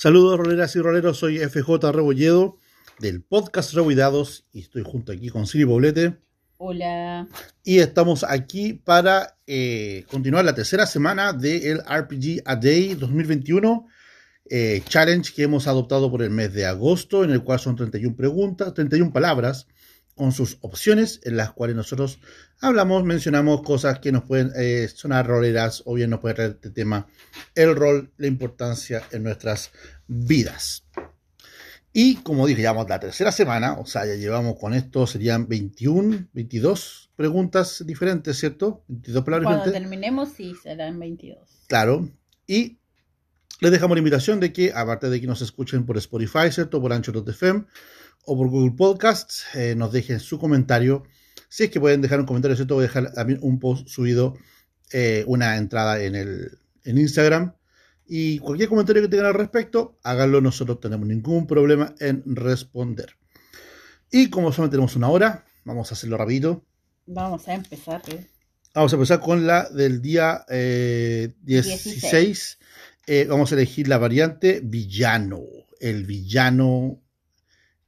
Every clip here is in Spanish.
Saludos roleras y roleros, soy FJ Rebolledo del podcast Rebuidados y estoy junto aquí con Siri Poblete. Hola. Y estamos aquí para eh, continuar la tercera semana del RPG A Day 2021 eh, Challenge que hemos adoptado por el mes de agosto, en el cual son 31 preguntas, 31 palabras con sus opciones en las cuales nosotros hablamos, mencionamos cosas que nos pueden eh, sonar roleras o bien nos puede traer este tema, el rol, la importancia en nuestras vidas. Y como dije, llevamos la tercera semana, o sea, ya llevamos con esto, serían 21, 22 preguntas diferentes, ¿cierto? 22 palabras Cuando terminemos, sí, serán 22. Claro. Y les dejamos la invitación de que, aparte de que nos escuchen por Spotify, ¿cierto? Por Anchor.fm o por Google Podcasts, eh, nos dejen su comentario. Si es que pueden dejar un comentario, ¿cierto? Voy a dejar también un post subido, eh, una entrada en, el, en Instagram. Y cualquier comentario que tengan al respecto, háganlo. Nosotros no tenemos ningún problema en responder. Y como solamente tenemos una hora, vamos a hacerlo rápido. Vamos a empezar. ¿eh? Vamos a empezar con la del día 16. vamos a elegir la variante villano. El villano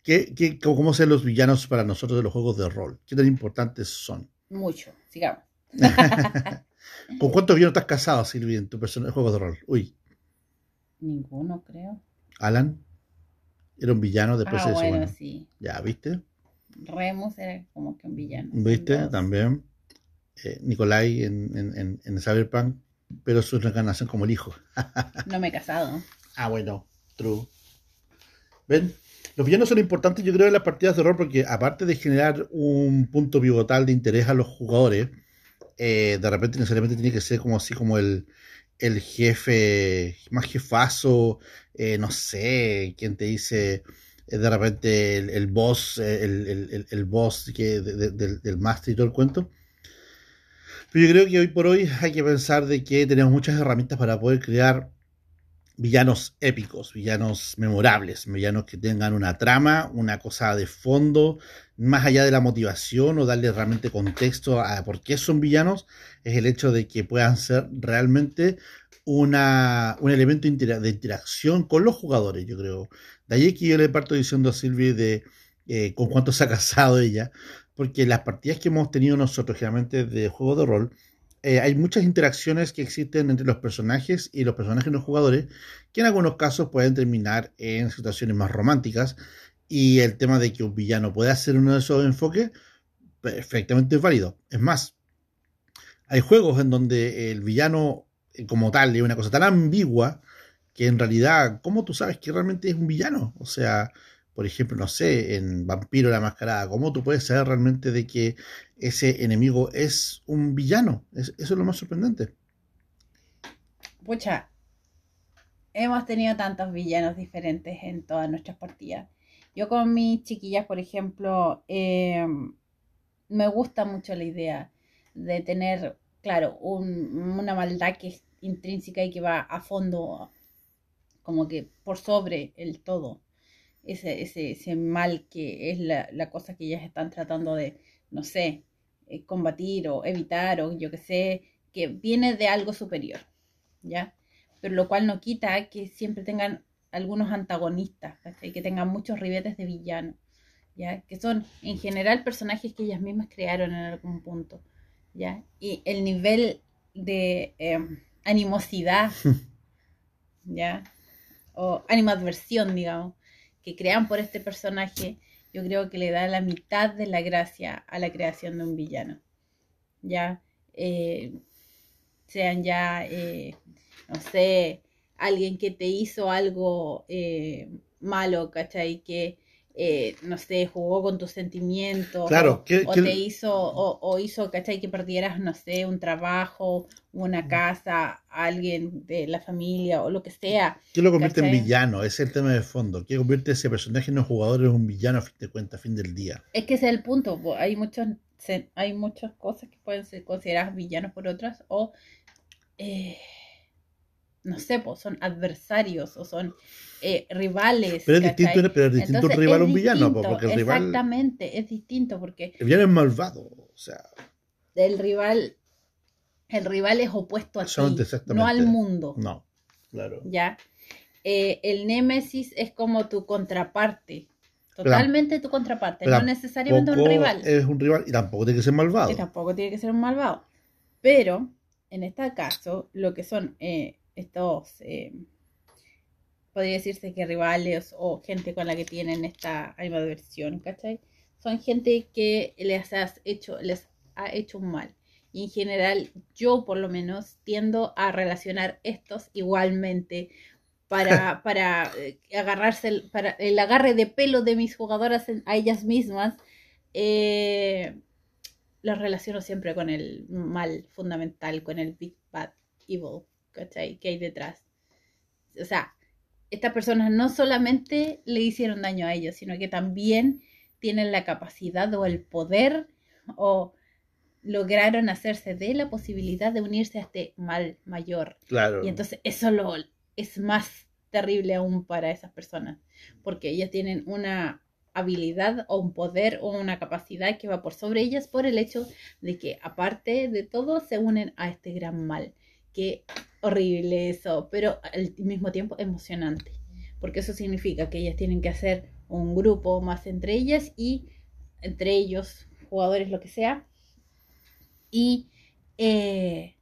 ¿Qué, cómo son los villanos para nosotros de los juegos de rol? ¿Qué tan importantes son? Mucho, sigamos. ¿Con cuántos villanos estás casado, Silvia, en tu persona de juegos de rol? Uy. Ninguno, creo. Alan era un villano después ah, de eso. Bueno, sí. Ya, ¿viste? Remus era como que un villano. ¿Viste? También. Eh, Nicolai en, en, en, Cyberpunk, pero su reencarnación como el hijo. no me he casado. Ah, bueno, true. ¿Ven? Los villanos son importantes, yo creo, en las partidas de rol porque aparte de generar un punto pivotal de interés a los jugadores, eh, de repente necesariamente tiene que ser como así como el, el jefe más jefazo, eh, no sé, quien te dice eh, de repente el, boss, el, el, boss que, del máster y todo el cuento. Pero yo creo que hoy por hoy hay que pensar de que tenemos muchas herramientas para poder crear villanos épicos, villanos memorables, villanos que tengan una trama, una cosa de fondo, más allá de la motivación o darle realmente contexto a por qué son villanos, es el hecho de que puedan ser realmente una, un elemento de interacción con los jugadores, yo creo. De ahí que yo le parto diciendo a Silvia de eh, con cuánto se ha casado ella, porque las partidas que hemos tenido nosotros generalmente de juego de rol, eh, hay muchas interacciones que existen entre los personajes y los personajes de los jugadores, que en algunos casos pueden terminar en situaciones más románticas. Y el tema de que un villano pueda hacer uno de esos enfoques, perfectamente válido. Es más, hay juegos en donde el villano eh, como tal es una cosa tan ambigua que en realidad, ¿cómo tú sabes que realmente es un villano? O sea, por ejemplo, no sé, en Vampiro la Mascarada, ¿cómo tú puedes saber realmente de que ese enemigo es un villano? eso es lo más sorprendente. Pucha, hemos tenido tantos villanos diferentes en todas nuestras partidas. Yo con mis chiquillas, por ejemplo, em, me gusta mucho la idea de tener, claro, una maldad que es intrínseca y que va a fondo, como que por sobre el todo ese, ese, ese mal que es la, la, cosa que ellas están tratando de, no sé, eh, combatir o evitar o yo que sé, que viene de algo superior, ¿ya? Pero lo cual no quita que siempre tengan algunos antagonistas, que tengan muchos ribetes de villano, ¿ya? Que son en general personajes que ellas mismas crearon en algún punto, ¿ya? Y el nivel de em, animosidad, ¿ya? O animadversión, digamos, que crean por este personaje, yo creo que le da la mitad de la gracia a la creación de un villano. Ya, eh, sean ya, eh, no sé, alguien que te hizo algo eh, malo, ¿cachai? Que eh, no sé, jugó con tus sentimientos. Claro, o, te hizo, o, hizo, ¿cachai? Que perdieras, no sé, un trabajo, una casa, alguien de la familia o lo que sea. ¿Qué lo convierte en villano? Ese es el tema de fondo. ¿Qué convierte ese personaje no jugador en un villano a fin de cuentas, a fin del día? Es que ese es el punto. Hay, muchos, hay muchas cosas que pueden ser consideradas villanos por otras o. Eh, no sé, pues son adversarios o son eh, rivales. Pero es distinto, pero es distinto un rival a un villano, porque el rival. Exactamente, es distinto porque. El villano es malvado, o sea. El rival. El rival es opuesto a ti, no al mundo. No, claro. ¿Ya? eh, el Némesis es como tu contraparte. Totalmente tu contraparte, no necesariamente un rival. Es un rival y tampoco tiene que ser malvado. Y tampoco tiene que ser un malvado. Pero, en este caso, lo que son eh, estos, eh, podría decirse que rivales o gente con la que tienen esta animadversión, ¿cachai? Son gente que les, has hecho, les ha hecho un mal. Y en general, yo por lo menos tiendo a relacionar estos igualmente para, para eh, agarrarse, para el agarre de pelo de mis jugadoras a ellas mismas. Eh, los relaciono siempre con el mal fundamental, con el Big Bad Evil, ¿cachai? Que hay detrás. O sea, estas personas no solamente le hicieron daño a ellos, sino que también tienen la capacidad o el poder o lograron hacerse de la posibilidad de unirse a este mal mayor. Claro. Y entonces eso lo, es más terrible aún para esas personas, porque ellas tienen una habilidad o un poder o una capacidad que va por sobre ellas por el hecho de que aparte de todo se unen a este gran mal. Qué horrible eso, pero al mismo tiempo emocionante, porque eso significa que ellas tienen que hacer un grupo más entre ellas y entre ellos, jugadores, lo que sea, y eh,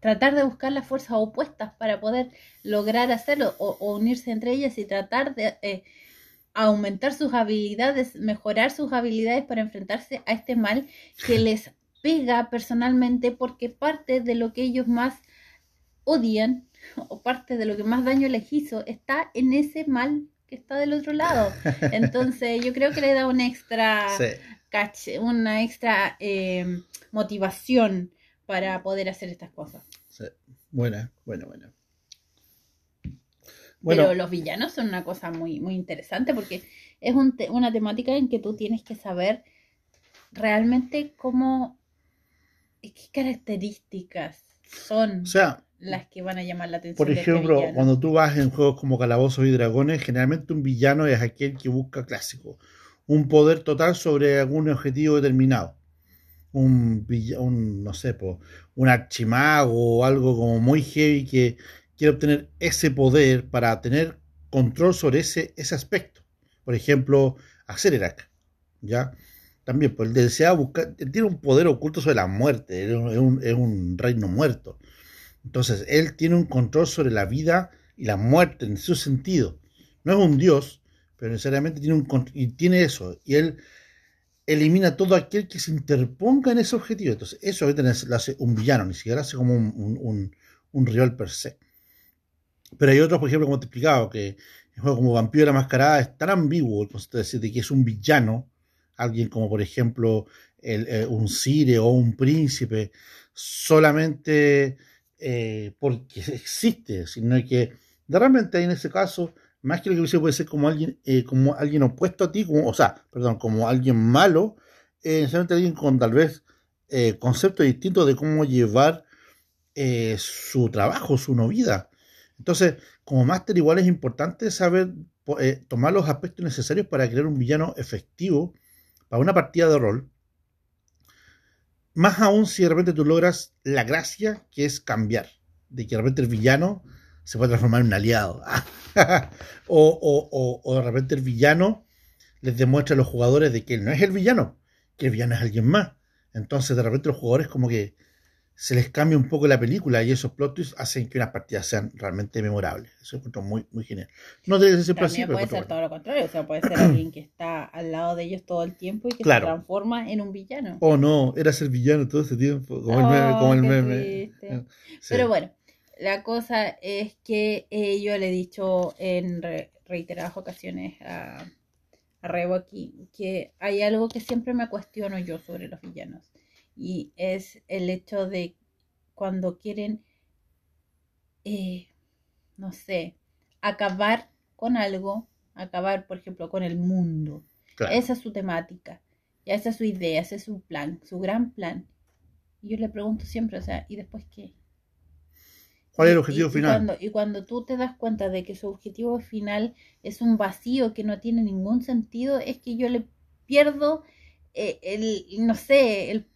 tratar de buscar las fuerzas opuestas para poder lograr hacerlo o, unirse entre ellas y tratar de eh, aumentar sus habilidades, mejorar sus habilidades para enfrentarse a este mal que les pega personalmente porque parte de lo que ellos más odian o parte de lo que más daño les hizo está en ese mal que está del otro lado. Entonces yo creo que le da un extra una extra eh, motivación para poder hacer estas cosas. Sí. Buena, buena, buena. Bueno. Pero los villanos son una cosa muy, muy interesante porque es una temática en que tú tienes que saber realmente cómo, qué características son las que van a llamar la atención. Por este ejemplo, cuando tú vas en juegos como Calabozos y Dragones, generalmente un villano es aquel que busca clásico un poder total sobre algún objetivo determinado. Un, un no sé, un archimago o algo como muy heavy que quiere obtener ese poder para tener control sobre ese, ese aspecto. Por ejemplo, Accelerac, ¿ya? También, pues él desea buscar, él tiene un poder oculto sobre la muerte, es un, es un reino muerto. Entonces, él tiene un control sobre la vida y la muerte en su sentido. No es un dios, pero necesariamente tiene, un, y tiene eso, y él elimina todo aquel que se interponga en ese objetivo. Entonces, eso lo hace un villano, ni siquiera hace como un, un, rival per se. Pero hay otros, por ejemplo, como te explicaba, que el juego como Vampiro la Mascarada es tan ambiguo el concepto de decir de que es un villano, alguien como por ejemplo eh, un Sire o un príncipe, solamente eh, porque existe, sino que realmente en ese caso más que lo que puede ser como alguien, eh, como alguien opuesto a ti, o sea, perdón, como alguien malo, eh, necesariamente alguien con tal vez conceptos distintos de cómo llevar su trabajo, su no vida. Entonces, como máster igual es importante saber tomar los aspectos necesarios para crear un villano efectivo para una partida de rol. Más aún si de repente tú logras la gracia que es cambiar, de que de repente el villano se puede transformar en un aliado. o, o, de repente el villano les demuestra a los jugadores de que él no es el villano, que el villano es alguien más. Entonces de repente los jugadores como que se les cambia un poco la película y esos plot twists hacen que unas partidas sean realmente memorables. Eso es muy, muy genial. No debe ser siempre así, puede ser todo lo contrario. O sea, puede ser alguien que está al lado de ellos todo el tiempo y que se transforma en un villano. Oh, no, era ser villano todo ese tiempo, como el meme. Como el meme. Pero bueno, la cosa es que eh, yo le he dicho en reiteradas ocasiones a, a Rebo aquí que hay algo que siempre me cuestiono yo sobre los villanos y es el hecho de cuando quieren, eh, no sé, acabar con algo, acabar, por ejemplo, con el mundo. Esa es su temática, esa es su idea, ese es su plan, su gran plan. Y yo le pregunto siempre, o sea, ¿y después qué? ¿Cuál es el objetivo final? Y cuando, y cuando tú te das cuenta de que su objetivo final es un vacío que no tiene ningún sentido, es que yo le pierdo eh, el, no sé, el,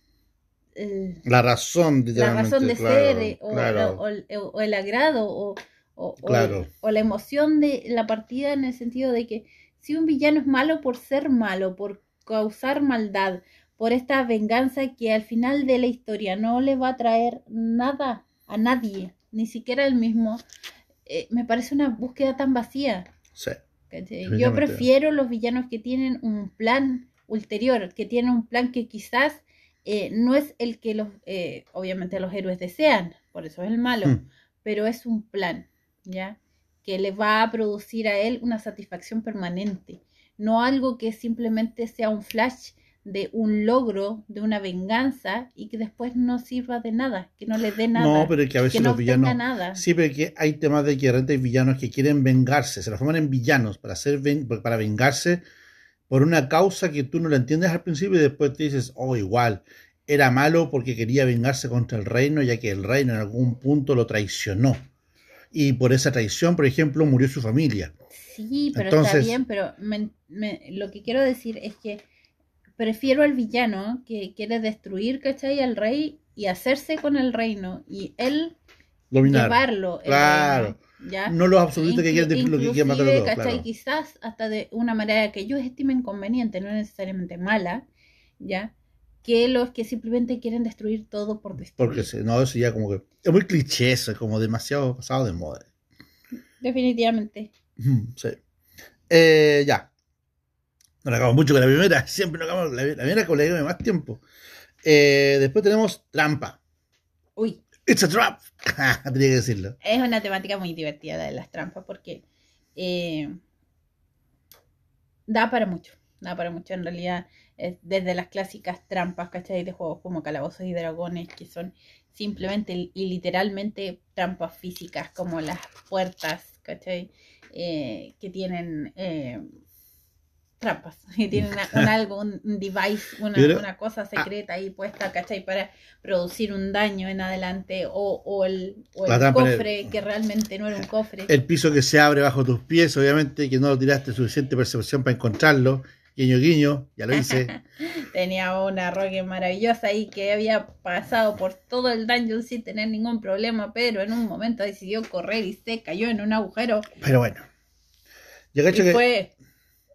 la razón, la razón de ser, o, el agrado, o, o, o- Claro. o la emoción de la partida en el sentido de que si un villano es malo por ser malo, por causar maldad, por esta venganza que al final de la historia no le va a traer nada a nadie, ni siquiera el mismo, eh, me parece una búsqueda tan vacía. Yo prefiero los villanos que tienen un plan ulterior, que tienen un plan que quizás eh, no es el que los, eh, obviamente los héroes desean, por eso es el malo, Hmm. pero es un plan, ¿ya? Que le va a producir a él una satisfacción permanente, no algo que simplemente sea un flash de un logro, de una venganza y que después no sirva de nada, que no le dé nada, No, pero es que a veces que no los villanos. nada. Sí, pero que hay temas de que de repente hay villanos que quieren vengarse, se transforman en villanos para hacer ven- para vengarse por una causa que tú no la entiendes al principio y después te dices, oh, igual, era malo porque quería vengarse contra el reino, ya que el reino en algún punto lo traicionó. Y por esa traición, por ejemplo, murió su familia. Sí, pero está bien, pero me- me- lo que quiero decir es que prefiero al villano que quiere destruir, ¿cachai? Al rey y hacerse con el reino y él Dominar. llevarlo. Claro. No los absolutos que quieren, lo que quieren matar a todos, claro. Quizás hasta de una manera que ellos estimen conveniente, no necesariamente mala, ¿ya? Que los que simplemente quieren destruir todo por destruir. Porque se- no, eso ya como que es muy cliché, eso es como demasiado pasado de moda. Definitivamente. Sí. Eh, ya. No la acabamos mucho con la primera. Siempre nos acabamos la, la primera con la que más tiempo. Eh, después tenemos trampa. Uy, It's a trap. Tenía que decirlo. Es una temática muy divertida la de las trampas porque eh, da para mucho, da para mucho en realidad, desde las clásicas trampas, ¿cachai? De juegos como Calabozos y Dragones, que son simplemente y literalmente trampas físicas como las puertas, ¿cachai? Eh, que tienen eh, trampas, que tienen una- un algo, un, device, una, Pero- una cosa secreta ahí puesta, ¿cachai? Para producir un daño en adelante o, o el, o cofre que realmente no era un cofre. El piso que se abre bajo tus pies, obviamente que no lo tiraste suficiente percepción para encontrarlo. Guiño, guiño, ya lo hice. Tenía una rogue maravillosa ahí que había pasado por todo el dungeon sin tener ningún problema, pero en un momento decidió correr y se cayó en un agujero. Pero bueno. Yo Y que. fue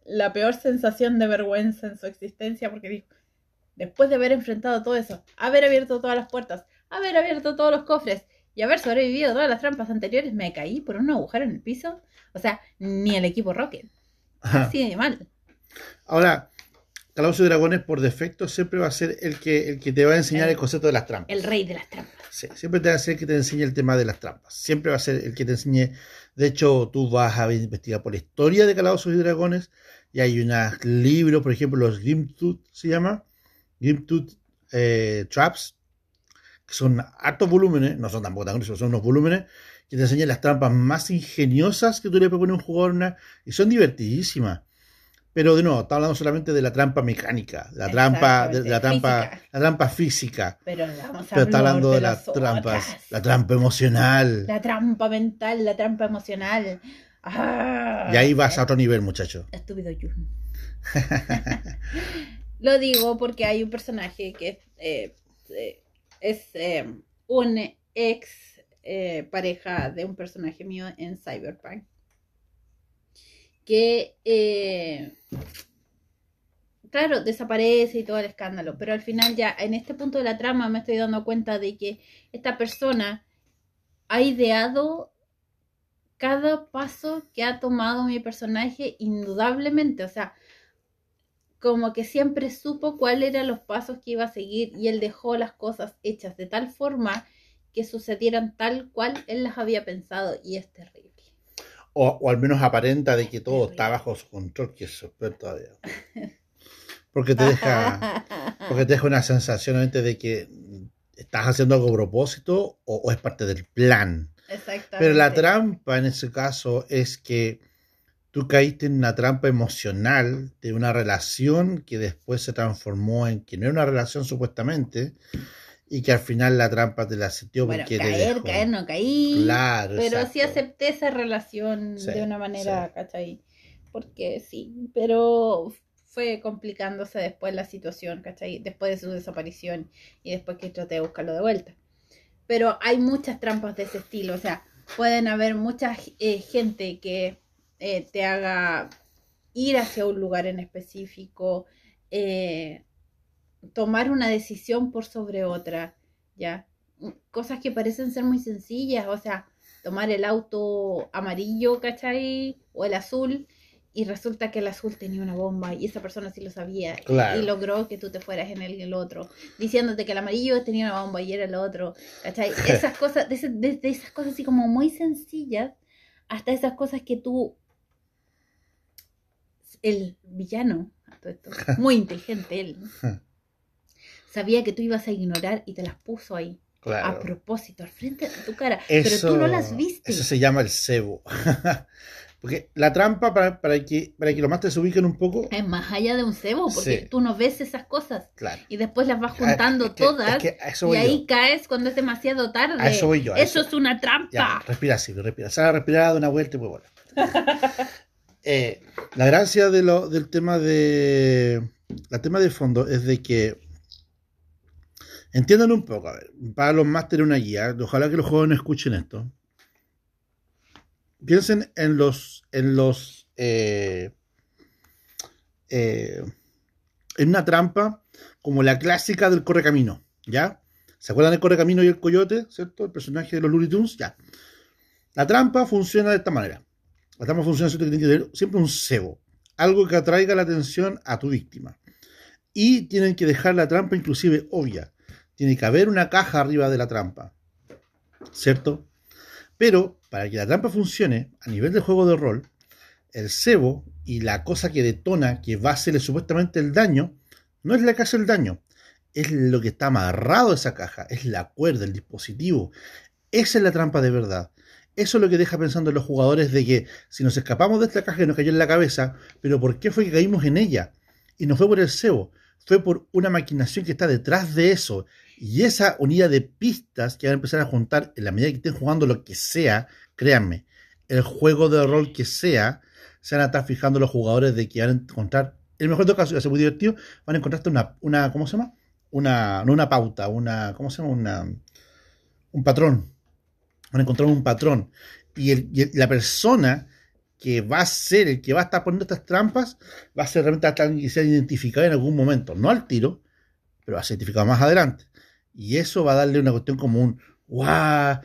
la peor sensación de vergüenza en su existencia porque dijo, después de haber enfrentado todo eso, haber abierto todas las puertas, haber abierto todos los cofres y haber sobrevivido a todas las trampas anteriores, me caí por un agujero en el piso. O sea, ni el equipo Rocket. Así de mal. Ahora, Calabozos y Dragones por defecto siempre va a ser el que, el que te va a enseñar El- el concepto de las trampas. El rey de las trampas. Sí, siempre te va a ser el que te enseñe el tema de las trampas. Siempre va a ser el que te enseñe. De hecho, tú vas a investigar por la historia de Calabozos y Dragones. Y hay unos libros, por ejemplo, los Grimtooth se llama. Grimtooth eh, Traps. Que son hartos volúmenes. No son tampoco tan gruesos, son unos volúmenes. Que te enseñan las trampas más ingeniosas que tú le propones a un jugador. una- y son divertidísimas. Pero de nuevo, está hablando solamente de la trampa mecánica, la trampa, de, de la trampa, física. la trampa física. Pero vamos a Pero está hablando de, las las trampas, la trampa emocional. La trampa mental, la trampa emocional. Ah, y ahí vas a otro nivel, muchacho. Estúpido Jun. Lo digo porque hay un personaje que eh, eh, es eh, un ex eh, pareja de un personaje mío en Cyberpunk. Que, eh, claro, desaparece y todo el escándalo, pero al final ya en este punto de la trama me estoy dando cuenta de que esta persona ha ideado cada paso que ha tomado mi personaje indudablemente, o sea, como que siempre supo cuáles eran los pasos que iba a seguir y él dejó las cosas hechas de tal forma que sucedieran tal cual él las había pensado y es terrible. O, o al menos aparenta de que todo está bajo su control, que es peor todavía. Porque te deja, porque te deja una sensación de que estás haciendo algo a propósito o, o es parte del plan. Exactamente. Pero la trampa en ese caso es que tú caíste en una trampa emocional de una relación que después se transformó en que no era una relación supuestamente y que al final la trampa te la sintió bueno, porque te caer, dejó. caer no caí. Claro, pero sí exacto. acepté esa relación Sí, de una manera, sí. ¿cachai? Porque sí, pero fue complicándose después la situación, ¿cachai? Después de su desaparición y después que traté de buscarlo de vuelta. Pero hay muchas trampas de ese estilo, o sea, pueden haber mucha eh, gente que eh, te haga ir hacia un lugar en específico, eh, tomar una decisión por sobre otra, ¿ya? Cosas que parecen ser muy sencillas, o sea, tomar el auto amarillo, ¿cachai? O el azul, y resulta que el azul tenía una bomba y esa persona sí lo sabía Claro. y logró que tú te fueras en el, el otro, diciéndote que el amarillo tenía una bomba y era el otro, ¿cachai? Esas cosas, desde de, de esas cosas así como muy sencillas hasta esas cosas que tú, el villano, a muy inteligente él, ¿no? sabía que tú ibas a ignorar y te las puso ahí. A Claro. propósito, al frente de tu cara. pero tú no las viste. Eso se llama el cebo. Porque la trampa, para, para que, para que los másteres se ubiquen un poco, Es más allá de un cebo, porque Sí. tú no ves esas cosas. claro. y después las vas Ah, juntando es que- todas es que a eso y voy ahí yo. caes cuando es demasiado tarde. A eso voy yo, a Eso eso. es una trampa. Ya, respira así, respira. Sal a respirar, da una vuelta y pues bueno. Eh, la gracia de lo, del tema de. La tema de fondo es de que. Entiendan un poco, a ver, para los másteres una guía, ojalá que los jóvenes escuchen esto. Piensen en los. en los. eh, eh, en una trampa como la clásica del correcamino, ¿ya? ¿Se acuerdan del correcamino y el coyote, ¿cierto? El personaje de los Looney Tunes, ya. La trampa funciona de esta manera. La trampa funciona ¿cierto? que tiene que tener siempre un cebo, algo que atraiga la atención a tu víctima. Y tienen que dejar la trampa inclusive obvia. Tiene que haber una caja arriba de la trampa. ¿Cierto? Pero para que la trampa funcione a nivel de juego de rol, el cebo y la cosa que detona, que va a hacerle supuestamente el daño, no es la que hace el daño, es lo que está amarrado a esa caja, es la cuerda, el dispositivo. Esa es la trampa de verdad. Eso es lo que deja pensando en los jugadores de que si nos escapamos de esta caja que nos cayó en la cabeza, pero ¿por qué fue que caímos en ella? Y no fue por el cebo, fue por una maquinación que está detrás de eso. Y esa unidad de pistas que van a empezar a juntar en la medida que estén jugando lo que sea, créanme, el juego de rol que sea, se van a estar fijando los jugadores de que van a encontrar, en el mejor de los casos, va a ser muy divertido, van a encontrarte una, una ¿cómo se llama? Una, no una pauta, una, ¿cómo se llama? Una, un patrón. Van a encontrar un patrón. Y, la persona que va a ser el que va a estar poniendo estas trampas va a ser realmente alguien que sea identificado en algún momento. No al tiro, pero va a ser identificado más adelante. Y eso va a darle una cuestión como un ¡guau!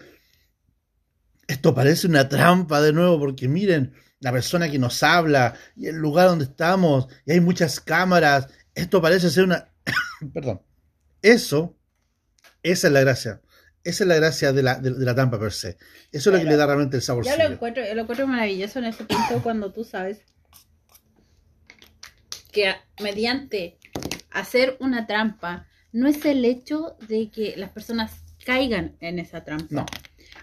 Esto parece una trampa de nuevo, porque miren, la persona que nos habla y el lugar donde estamos, y hay muchas cámaras. Esto parece ser una. Perdón. Eso, esa es la gracia. Esa es la gracia de la, de, de la trampa per se. Eso es lo que le da realmente el Yo saborcillo. lo encuentro, yo lo encuentro maravilloso en ese punto cuando tú sabes que a- mediante hacer una trampa no es el hecho de que las personas caigan en esa trampa. No,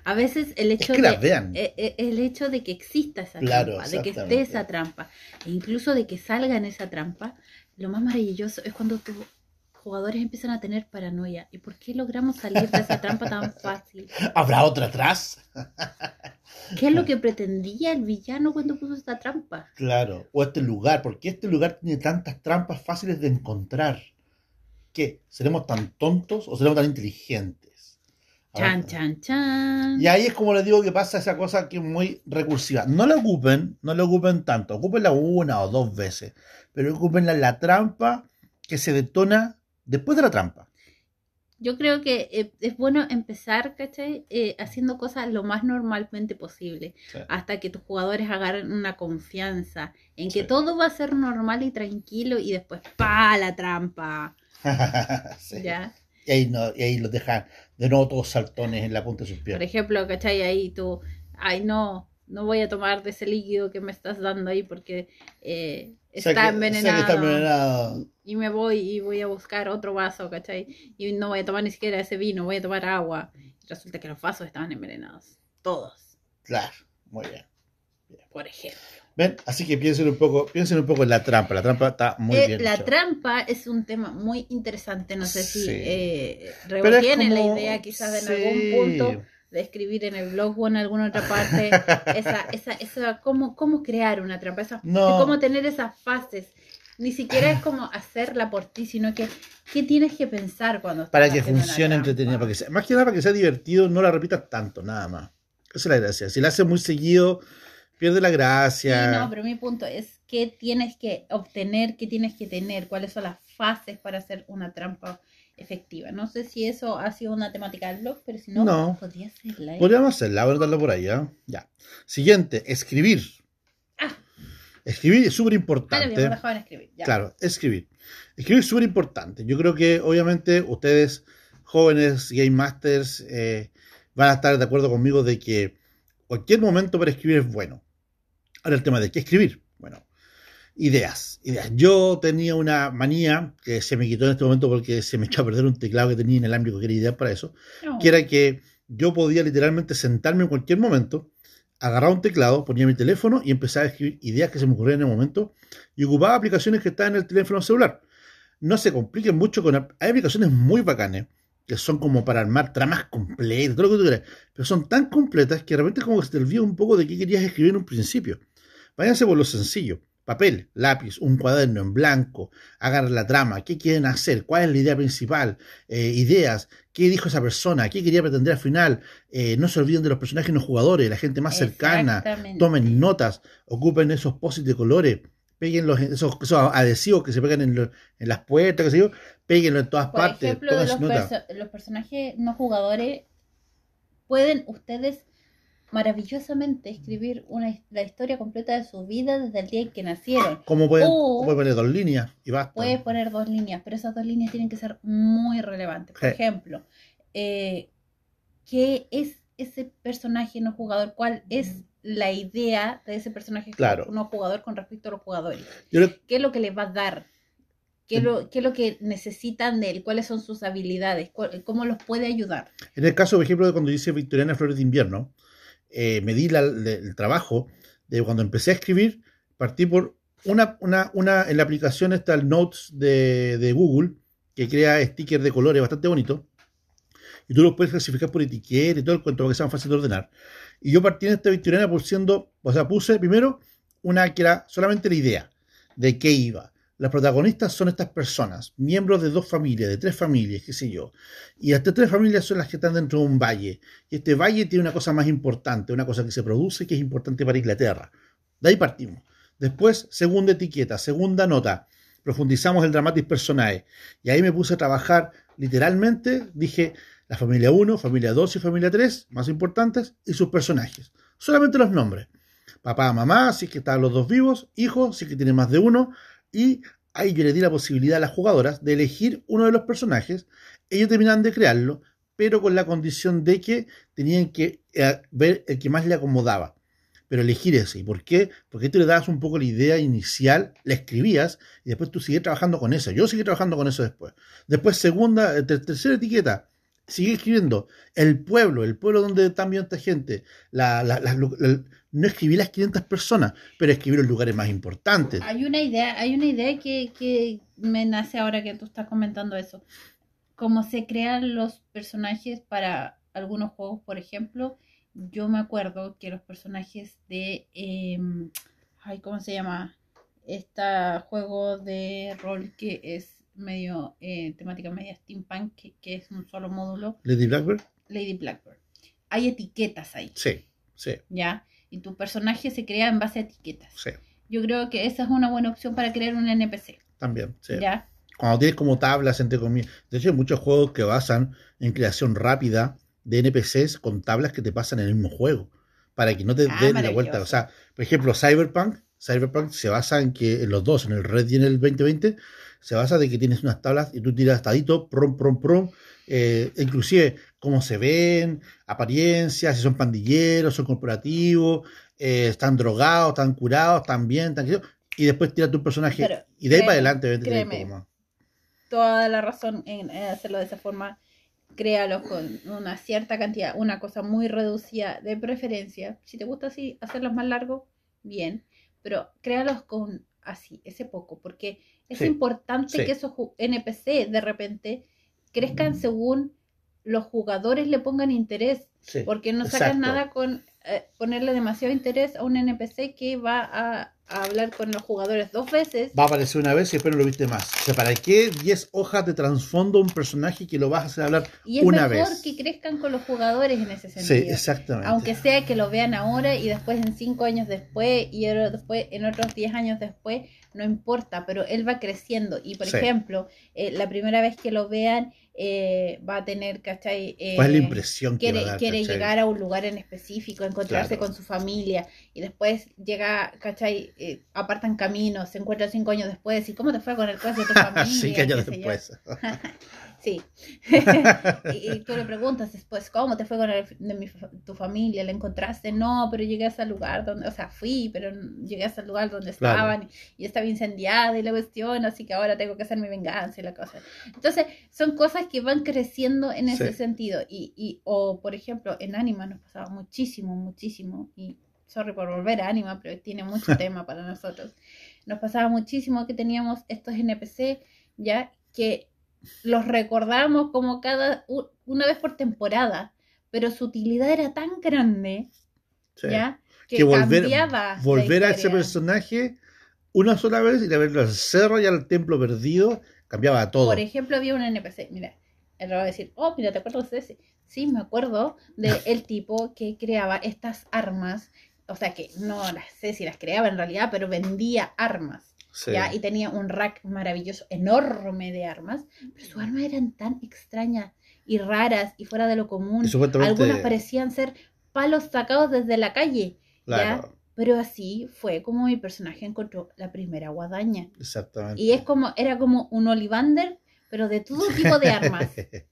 A veces el hecho que de vean. eh, eh, el hecho de que exista esa Claro, trampa, de que esté esa trampa, e incluso de que salga en esa trampa, lo más maravilloso es cuando tus jugadores empiezan a tener paranoia. ¿Y por qué logramos salir de esa trampa tan fácil? ¿Habrá otra atrás? ¿Qué es lo que pretendía el villano cuando puso esta trampa? Claro. O este lugar. ¿Por qué este lugar tiene tantas trampas fáciles de encontrar? ¿Qué? ¿Seremos tan tontos o seremos tan inteligentes? Chan, chan, chan. Y ahí es como les digo que pasa esa cosa que es muy recursiva. No la ocupen, no la ocupen tanto. Ocupenla una o dos veces. Pero ocupenla en la trampa que se detona después de la trampa. Yo creo que eh, es bueno empezar, ¿cachai? Eh, haciendo cosas lo más normalmente posible, Sí. hasta que tus jugadores agarren una confianza en que Sí. todo va a ser normal y tranquilo y después ¡pa! la trampa, Sí. ¿ya? Y ahí, no, y ahí los dejan de nuevo todos saltones en la punta de sus Por piernas. ejemplo, ¿cachai? Ahí tú, ay no, no voy a tomar de ese líquido que me estás dando ahí porque eh, está que- envenenado. que está envenenado. Y me voy y voy a buscar otro vaso, ¿cachai? Y no voy a tomar ni siquiera ese vino, voy a tomar agua. Y resulta que los vasos estaban envenenados. Todos, Claro, muy bien. por ejemplo. ¿Ven? Así que piensen un poco, piensen un poco en la trampa. La trampa está muy Eh, bien. la trampa es un tema muy interesante. No sé si Sí. eh, la idea quizás en sí. algún punto de escribir en el blog o en alguna otra parte esa, esa, esa, cómo, cómo crear una trampa, esa, No. cómo tener esas fases. Ni siquiera es como hacerla por ti, sino que qué tienes que pensar cuando Para estás que funcione entretenida. Para que sea, más que nada para que sea divertido, no la repitas tanto, nada más. Esa es la gracia. Si la haces muy seguido, pierde la gracia. Sí, no, pero mi punto es qué tienes que obtener, qué tienes que tener, cuáles son las fases para hacer una trampa efectiva. No sé si eso ha sido una temática del blog, pero si no, No. podría hacerla. ¿eh? Podríamos hacerla, voy a darlo por ahí, ¿ya? Ya. Siguiente, escribir. Ah. Escribir es súper Ah, importante. escribir. Ya. Claro, escribir. Escribir es súper importante. Yo creo que obviamente ustedes, jóvenes Game Masters, eh, van a estar de acuerdo conmigo de que cualquier momento para escribir es bueno. Ahora el tema de qué escribir. Ideas, ideas. Yo tenía una manía que se me quitó en este momento porque se me echó a perder un teclado que tenía inalámbrico que era ideal para eso No. que era que yo podía literalmente sentarme en cualquier momento, agarrar un teclado, ponía mi teléfono y empezaba a escribir ideas que se me ocurrían en el momento y ocupaba aplicaciones que estaban en el teléfono celular. No se compliquen mucho con... Hay aplicaciones muy bacanes que son como para armar tramas completas, todo lo que tú quieras, pero son tan completas que de repente como que se te olvida un poco de qué querías escribir en un principio. Váyanse por lo sencillo. Papel, lápiz, un cuaderno en blanco, hagan la trama, qué quieren hacer, cuál es la idea principal, eh, ideas, qué dijo esa persona, qué quería pretender al final. Eh, no se olviden de los personajes no jugadores, la gente más cercana. Tomen notas, ocupen esos posits de colores, peguen los, esos, esos adhesivos que se pegan en, lo- en las puertas, qué sé yo, péguenlo en todas Por partes, ejemplo, los, perso- los personajes no jugadores pueden ustedes maravillosamente escribir una, la historia completa de su vida desde el día en que nacieron. Como pueden, o- pueden poner dos líneas y basta. Puedes poner dos líneas, pero esas dos líneas tienen que ser muy relevantes. Por Sí. ejemplo, eh, ¿qué es ese personaje no jugador? ¿Cuál es la idea de ese personaje Claro. no jugador con respecto a los jugadores? Yo creo- ¿Qué es lo que les va a dar? ¿Qué es lo, qué es lo que necesitan de él? ¿Cuáles son sus habilidades? ¿Cuál- ¿Cómo los puede ayudar? En el caso, por ejemplo, de cuando hice Victoriana Flores de Invierno, eh, el trabajo de cuando empecé a escribir, partí por una, en la aplicación está el Notes de, Google, que crea stickers de colores bastante bonitos, y tú los puedes clasificar por etiqueta y todo el cuento que sea más fácil de ordenar. Y yo partí en esta Victoriana por siendo, o sea, puse primero una que era solamente la idea de qué iba. Las protagonistas son estas personas, miembros de dos familias, de tres familias, qué sé yo. Y estas tres familias son las que están dentro de un valle. Y este valle tiene una cosa más importante, una cosa que se produce que es importante para Inglaterra. De ahí partimos. Después, segunda etiqueta, segunda nota. Profundizamos el dramatis personae. Y ahí me puse a trabajar literalmente. Dije la familia 1, familia 2 y familia 3, más importantes, y sus personajes. Solamente los nombres. Papá, mamá, si es que están los dos vivos, hijos, si es que tiene más de uno. Y ahí yo le di la posibilidad a las jugadoras de elegir uno de los personajes. Ellos terminaban de crearlo, pero con la condición de que tenían que eh, ver el que más le acomodaba. Pero elegir ese. ¿Y por qué? Porque tú le dabas un poco la idea inicial, la escribías y después tú sigues trabajando con eso. Yo seguí trabajando con eso después. Después, segunda, eh, ter- tercera etiqueta, sigue escribiendo el pueblo, el pueblo donde están viendo esta gente. La- la- la- no escribí las 500 personas, pero escribí los lugares más importantes. Hay una idea, hay una idea que, que me nace ahora que tú estás comentando eso. Cómo se crean los personajes para algunos juegos, por ejemplo, yo me acuerdo que los personajes de em, ay, ¿cómo se llama? Este juego de rol que es medio eh, temática media steampunk, que, que es un solo módulo, Lady Blackbird, Lady Blackbird. Hay etiquetas ahí, sí, sí, ¿ya? Y tu personaje se crea en base a etiquetas. sí, Yo creo que esa es una buena opción para crear un NPC, también. Sí. ¿ya? Cuando tienes como tablas, entre comillas. De hecho, hay muchos juegos que basan en creación rápida de NPCs con tablas que te pasan en el mismo juego. Para que no te Ah, den la vuelta. O sea, por ejemplo, Cyberpunk. Cyberpunk se basa en que en los dos, en el Red y en el 2020, se basa de que tienes unas tablas y tú tiras estadito, prom, prom, prom. Eh, inclusive cómo se ven, apariencias, si son pandilleros, son corporativos, eh, están drogados, están curados, están bien, están y después tiras tu personaje. Pero, y de ahí créeme, para adelante, créeme. más. Toda la razón en, hacerlo de esa forma. Créalo con una cierta cantidad, una cosa muy reducida de preferencia. Si te gusta así hacerlos más largos, bien. Pero créalos con así, ese poco, porque es Sí, importante sí. que esos NPC de repente crezcan según los jugadores le pongan interés. Sí. Porque no exacto. nada con eh, ponerle demasiado interés a un NPC que va a, a hablar con los jugadores dos veces. Va a aparecer una vez y después no lo viste más. O sea, ¿para qué 10 hojas de trasfondo a un personaje que lo vas a hacer hablar Y es una mejor vez? que crezcan con los jugadores en ese Sí, sentido. exactamente. Aunque sea que lo vean ahora y después en cinco años después y después en otros 10 años después, no importa, pero él va creciendo. Y por Sí. ejemplo, eh, la primera vez que lo vean eh, va a tener, ¿cachai? Eh, ¿Cuál es la impresión que va quiere, a dar? quiere cachai? llegar a un lugar en específico, encontrarse Claro. con su familia y después llega, ¿cachai? Eh, apartan caminos, se encuentran cinco años después y ¿cómo te fue con el caso de tu familia? Cinco años después. Sí. y, y tú le preguntas después, ¿cómo te fue con el- de mi fa- tu familia? ¿La encontraste? No, pero llegué a ese lugar donde, o sea, fui, pero llegué a ese lugar donde Claro. estaban y estaba incendiada y la cuestión, así que ahora tengo que hacer mi venganza y la cosa. Entonces, son cosas que van creciendo en ese Sí. sentido. Y, y, o, por ejemplo, en Anima nos pasaba muchísimo, muchísimo, y sorry por volver a Anima, pero tiene mucho tema para nosotros. Nos pasaba muchísimo que teníamos estos NPC, ya que los recordamos como cada una vez por temporada, pero su utilidad era tan grande, Sí. ya, que, Que volver, cambiaba la volver a ese personaje una sola vez, ir a verlo al cerro y al templo perdido, cambiaba todo. Por ejemplo, había un NPC, mira, él va a decir, oh, mira, ¿te acuerdas de ese? Sí, me acuerdo del tipo que creaba estas armas, o sea, que no las sé si las creaba en realidad, pero vendía armas. Sí. ¿ya? Y tenía un rack maravilloso, enorme de armas, pero sus armas eran tan extrañas y raras y fuera de lo común. Supuestamente- Algunas parecían ser palos sacados desde la calle, Claro, pero así fue como mi personaje encontró la primera guadaña. exactamente. Y es como, era como un Olivander, pero de todo tipo de armas.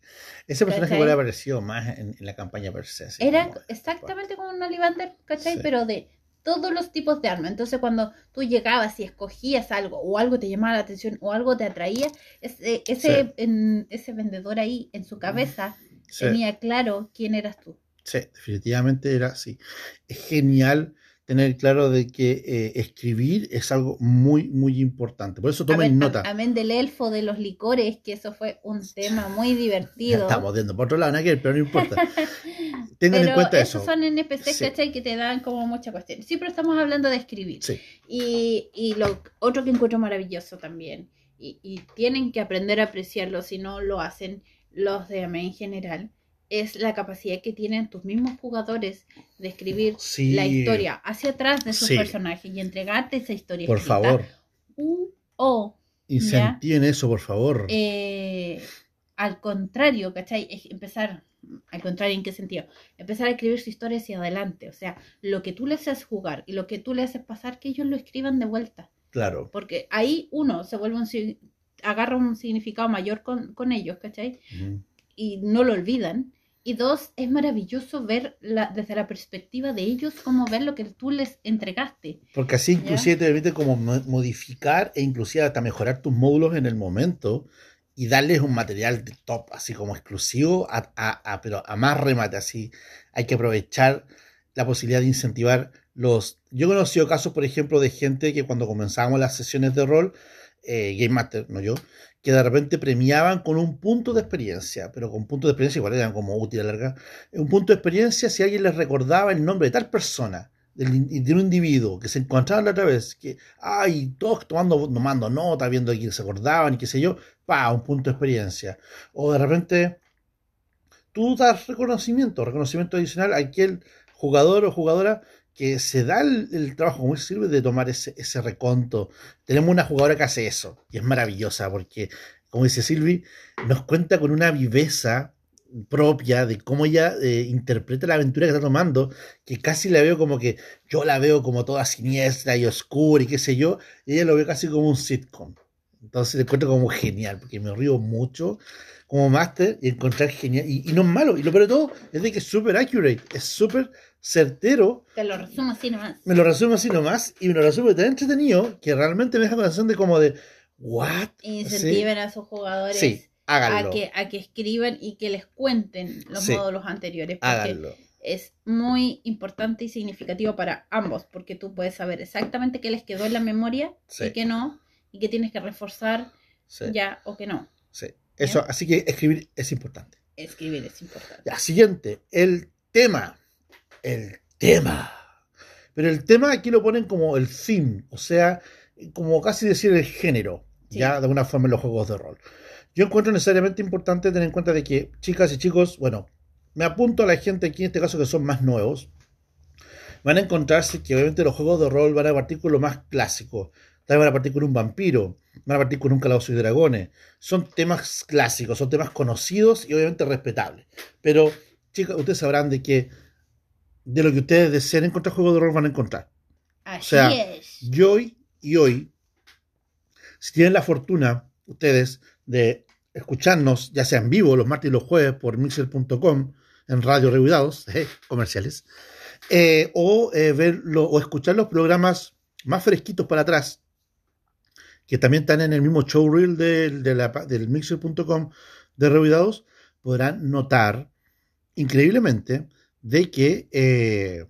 Ese personaje igual apareció más en, en la campaña per se. Era como- exactamente como un Olivander, ¿cachai? Sí. Pero de todos los tipos de armas. Entonces, cuando tú llegabas y escogías algo, o algo te llamaba la atención, o algo te atraía, ese, ese, Sí. en- ese vendedor ahí, en su cabeza, Sí. tenía claro quién eras tú. Sí, definitivamente era así. Es genial tener claro de que eh, escribir es algo muy, muy importante. Por eso tomen Amén, nota. am- amén del elfo de los licores, que eso fue un tema muy Ya divertido. estamos viendo por otro lado, pero no importa. Tengan Pero en cuenta esos eso. son NPCs, Sí. ¿cachai? Que te dan como mucha cuestión. Sí, pero estamos hablando de escribir. Sí, Y, y lo otro que encuentro maravilloso también, y, y tienen que aprender a apreciarlo si no lo hacen los de AME en general, es la capacidad que tienen tus mismos jugadores de escribir sí. la historia hacia atrás de sus Sí. personajes y entregarte esa historia. Por escrita. favor, U- o, incentiven eso, por favor. eh, al contrario, ¿cachai? Empezar, al contrario, ¿en qué sentido? Empezar a escribir su historia hacia adelante. O sea, lo que tú le haces jugar y lo que tú le haces pasar, que ellos lo escriban de vuelta. claro. Porque ahí uno se vuelve un agarra un significado mayor con, con ellos, ¿cachai? Y no lo olvidan. Y dos, es maravilloso ver la, desde la perspectiva de ellos cómo ver lo que tú les entregaste. Porque así inclusive te permite como mo- modificar e inclusive hasta mejorar tus módulos en el momento y darles un material de top, así como exclusivo, a, a- a- pero a más remate, así. Hay que aprovechar la posibilidad de incentivar los... Yo he conocido casos, por ejemplo, de gente que cuando comenzábamos las sesiones de rol, eh, Game Master, no yo, que de repente premiaban con un punto de experiencia, pero con punto de experiencia igual eran como útil a larga, un punto de experiencia si alguien les recordaba el nombre de tal persona, de un individuo que se encontraban la otra vez, que, ay, todos tomando, tomando nota, viendo a quién se acordaban y qué sé yo, pa, un punto de experiencia. O de repente, tú das reconocimiento, reconocimiento adicional a aquel jugador o jugadora que se da el, el trabajo, como sirve, de tomar ese, ese reconto. Tenemos una jugadora que hace eso, y es maravillosa, porque, como dice Silvi, nos cuenta con una viveza propia de cómo ella eh, interpreta la aventura que está tomando, que casi la veo como que yo la veo como toda siniestra y oscura y qué sé yo, y ella lo ve casi como un sitcom. Entonces le encuentro como genial, porque me río mucho como máster y encontrar genial. Y, y no es malo, y lo peor de todo es de que es súper accurate, es súper certero. Te lo resumo así nomás. Me lo resumo así nomás, y me lo resume tan entretenido que realmente me deja la sensación de como de, ¿what? Incentiven a sus jugadores Sí, háganlo. a que, a que escriban y que les cuenten los Sí. módulos anteriores. Porque Háganlo. es muy importante y significativo para ambos, porque tú puedes saber exactamente qué les quedó en la memoria y qué no, y qué tienes que reforzar ya o que no. sí. Eso, así que escribir es importante. Escribir es importante. Ya, siguiente, el tema. El tema. Pero el tema aquí lo ponen como el theme, o sea, como casi decir el género, Sí. ya de alguna forma en los juegos de rol. Yo encuentro necesariamente importante tener en cuenta de que, chicas y chicos, bueno, me apunto a la gente aquí en este caso que son más nuevos, van a encontrarse que obviamente los juegos de rol van a partir con lo más clásico. También van a partir con un vampiro, van a partir con un calabozo y dragones. Son temas clásicos, son temas conocidos y obviamente respetables. Pero, chicas, ustedes sabrán de que de lo que ustedes deseen encontrar juegos de rol van a encontrar. Así sea, es. Y hoy, y hoy, si tienen la fortuna, ustedes, de escucharnos, ya sea en vivo, los martes y los jueves, por mixer.com, en Radio Revidados, eh, comerciales, eh, o eh, verlo, o escuchar los programas más fresquitos para atrás, que también están en el mismo showreel del, de la- del mixer.com de Revidados, podrán notar increíblemente de que eh,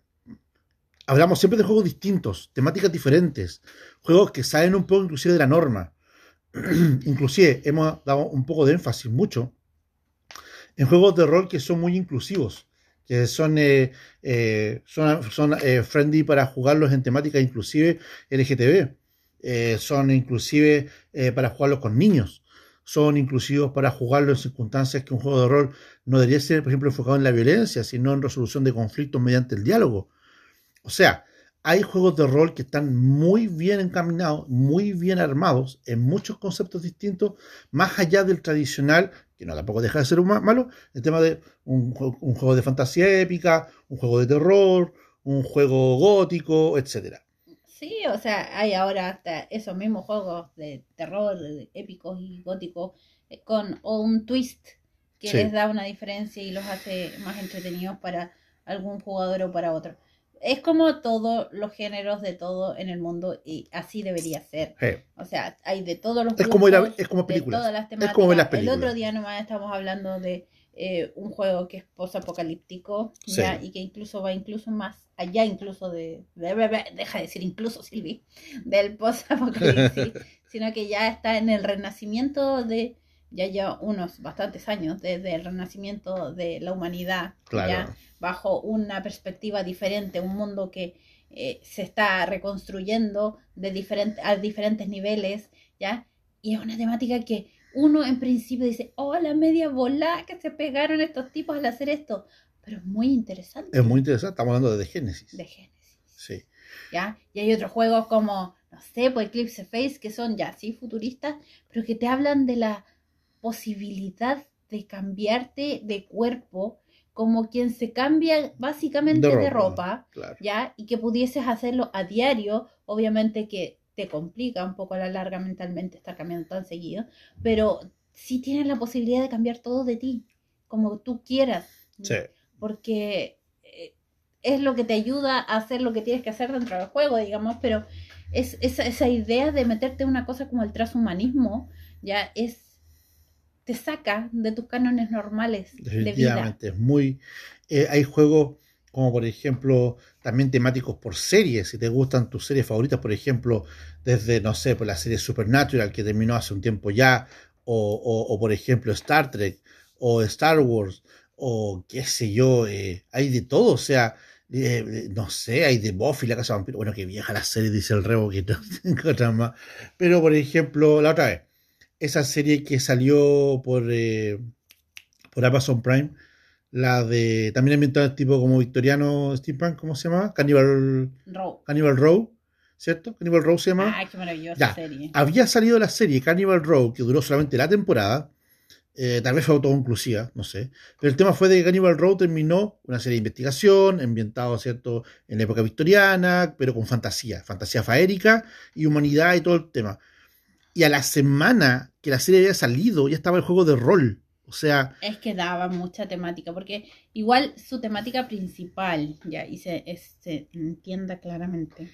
hablamos siempre de juegos distintos, temáticas diferentes, juegos que salen un poco inclusive de la norma. inclusive hemos dado un poco de énfasis mucho en juegos de rol que son muy inclusivos, que son, eh, eh, son, son, eh, friendly para jugarlos en temática inclusive LGTB, eh, son inclusive para jugarlos con niños, son inclusivos para jugarlo en circunstancias que un juego de rol no debería ser, por ejemplo, enfocado en la violencia, sino en resolución de conflictos mediante el diálogo. O sea, hay juegos de rol que están muy bien encaminados, muy bien armados, en muchos conceptos distintos, más allá del tradicional, que no tampoco deja de ser un ma- malo, el tema de un, un juego de fantasía épica, un juego de terror, un juego gótico, etcétera. Sí, o sea, hay ahora hasta esos mismos juegos de terror, épicos y góticos, eh, con o un twist que Sí. les da una diferencia y los hace más entretenidos para algún jugador o para otro. Es como todos los géneros de todo en el mundo y así debería ser. O sea, hay de todos los Es como ir a- grupos, es como de películas. todas las Es como las El películas. otro día nomás estamos hablando de eh, un juego que es post-apocalíptico Sí. y que incluso va incluso más allá incluso de, de- de- de- deja de decir incluso Silvi del post-apocalipsis sino que ya está en el renacimiento de ya ya unos bastantes años desde el renacimiento de la humanidad Claro. ya bajo una perspectiva diferente un mundo que eh, se está reconstruyendo de diferente, a diferentes niveles ya y es una temática que uno en principio dice, oh, la media bola que se pegaron estos tipos al hacer esto. Pero es muy interesante. es muy interesante, estamos hablando de Génesis. De Génesis. Sí. ¿Ya? Y hay otros juegos como, no sé, pues Eclipse Face, que son ya sí futuristas, pero que te hablan de la posibilidad de cambiarte de cuerpo como quien se cambia básicamente De ropa Claro. ¿ya? Y que pudieses hacerlo a diario, obviamente que te complica un poco a la larga mentalmente estar cambiando tan seguido, pero sí tienes la posibilidad de cambiar todo de ti, como tú quieras, Sí. porque eh, es lo que te ayuda a hacer lo que tienes que hacer dentro del juego, digamos, pero es esa, esa idea de meterte en una cosa como el transhumanismo, ya es te saca de tus cánones normales de vida. Definitivamente, es muy. eh, hay juegos como por ejemplo también temáticos por series, si te gustan tus series favoritas, por ejemplo, desde, no sé, por la serie Supernatural que terminó hace un tiempo ya, o, o- por ejemplo Star Trek, o Star Wars, o qué sé yo, eh, hay de todo, o sea, eh, no sé, hay de Buffy, la casa vampiro, bueno, que vieja la serie, dice el Rebo, que no tengo otra más, pero por ejemplo, la otra vez, esa serie que salió por, eh, por Amazon Prime, la de también ambientada tipo como victoriano steampunk, ¿cómo se llama? Cannibal, Row. Cannibal Row, ¿cierto? Cannibal Row se llama. Ay, qué maravillosa Ya. serie. Había salido la serie Cannibal Row, que duró solamente la temporada, eh, tal vez fue autoconclusiva, no sé, pero el tema fue de que Cannibal Row terminó una serie de investigación, ambientado, ¿cierto?, en la época victoriana, pero con fantasía, fantasía faérica y humanidad y todo el tema. Y a la semana que la serie había salido, ya estaba el juego de rol. O sea, Es que daba mucha temática, porque igual su temática principal, ya, y se, es- se entienda claramente,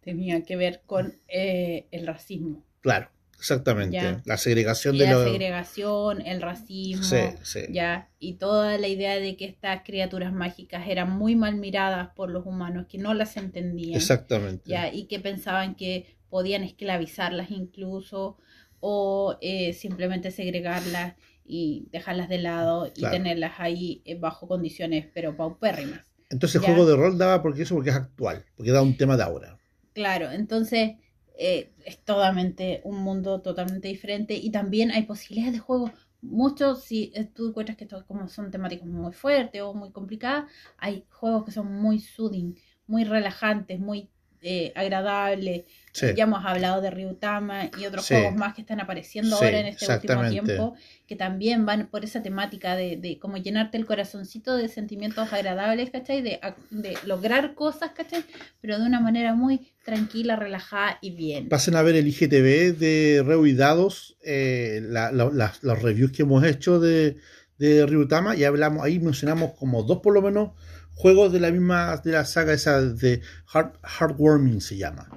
tenía que ver con eh, el racismo. claro, exactamente. Ya. La segregación Y de la los. segregación, el racismo, Sí, sí. ya, y toda la idea de que estas criaturas mágicas eran muy mal miradas por los humanos, que no las entendían. Exactamente. ya, y que pensaban que podían esclavizarlas incluso o eh, simplemente segregarlas y dejarlas de lado y tenerlas ahí eh, bajo condiciones pero paupérrimas. Entonces el juego de rol daba porque eso porque es actual, porque da un tema de ahora. Claro, entonces eh, es totalmente un mundo totalmente diferente y también hay posibilidades de juego. Muchos, si eh, tú encuentras que estos como son temáticas muy fuertes o muy complicadas, hay juegos que son muy soothing, muy relajantes, muy eh, agradables. Sí. Ya hemos hablado de Ryutama y otros Sí. juegos más que están apareciendo Sí, ahora en este último tiempo, que también van por esa temática de, de como llenarte el corazoncito de sentimientos agradables, ¿cachai? De, de lograr cosas, ¿cachai? Pero de una manera muy tranquila, relajada y bien. Pasen a ver el IGTV de Reu y Dados, eh, la- la- las- los reviews que hemos hecho de, de Ryutama y hablamos, ahí mencionamos como dos por lo menos juegos de la misma, de la saga esa de Heart, Heartwarming se llama,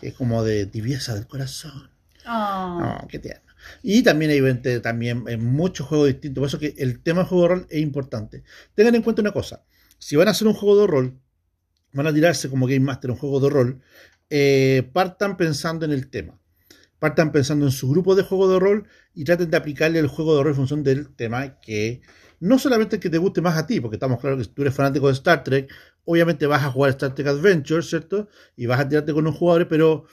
que es como de tibieza del corazón. Ah, No, qué tierno. Y también hay también en muchos juegos distintos. Por eso que el tema del juego de rol es importante. Tengan en cuenta una cosa. Si van a hacer un juego de rol, van a tirarse como Game Master un juego de rol, eh, partan pensando en el tema. Partan pensando en su grupo de juego de rol y traten de aplicarle el juego de rol en función del tema que no solamente que te guste más a ti, porque estamos claros que si tú eres fanático de Star Trek, obviamente vas a jugar Star Trek Adventure, ¿cierto? Y vas a tirarte con un jugador, pero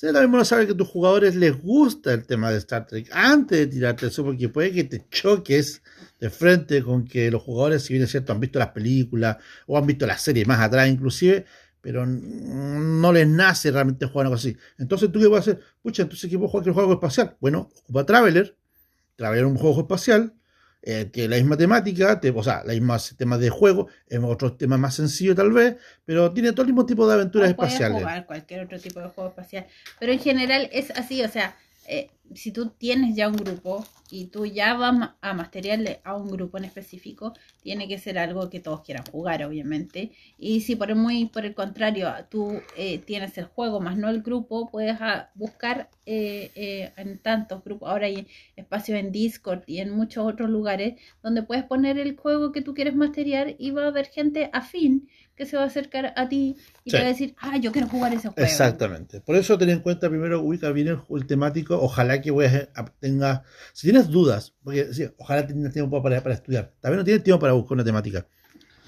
Sería también bueno saber que a tus jugadores les gusta el tema de Star Trek antes de tirarte eso, porque puede que te choques de frente con que los jugadores, si bien es cierto, han visto las películas o han visto las series más atrás inclusive, pero no les nace realmente jugar cosa así. Entonces, ¿tú qué puedes hacer? Pucha, entonces, ¿qué puedo jugar que juego espacial? Bueno, ocupa Traveler. Traveler un juego espacial. Eh, tiene la misma temática, te- o sea, la misma sistema de juego, es otro tema más sencillo tal vez, pero tiene todo el mismo tipo de aventuras o puedes espaciales. jugar cualquier otro tipo de juego espacial. Pero en general es así, o sea, eh, si tú tienes ya un grupo y tú ya vas a masteriarle a un grupo en específico, tiene que ser algo que todos quieran jugar, obviamente. Y si por el, muy por el contrario tú eh, tienes el juego más no el grupo, puedes ah, buscar eh, eh, en tantos grupos. Ahora hay espacios en Discord y en muchos otros lugares donde puedes poner el juego que tú quieres masteriar y va a haber gente afín que se va a acercar a ti y Sí. te va a decir, ah, yo quiero jugar ese juego. Exactamente. Por eso ten en cuenta primero, ubica bien el, el temático. Ojalá que vayas a- tenga. Si tienes dudas, porque sí, ojalá tengas tiempo para, para estudiar. También no tienes tiempo para buscar una temática.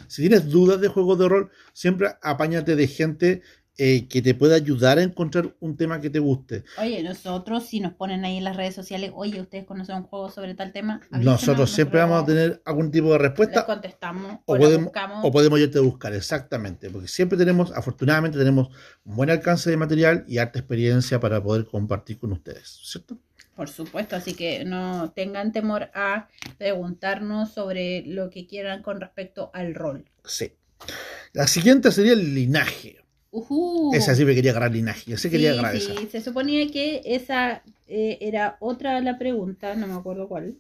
Si tienes dudas de juegos de rol, siempre apáñate de gente eh, que te pueda ayudar a encontrar un tema que te guste. Oye, nosotros, si nos ponen ahí en las redes sociales, oye, ustedes conocen un juego sobre tal tema, Nosotros siempre vamos a tener algún tipo de les respuesta contestamos o podemos, buscamos. o podemos irte a buscar, exactamente. Porque siempre tenemos, afortunadamente, tenemos un buen alcance de material y harta experiencia para poder compartir con ustedes, ¿cierto? Por supuesto, así que no tengan temor a preguntarnos sobre lo que quieran con respecto al rol. Sí. La siguiente sería el linaje. Ujú. Esa sí me quería agarrar linaje. Yo sí quería agarrar sí, esa. se suponía que esa eh, era otra la pregunta, no me acuerdo cuál.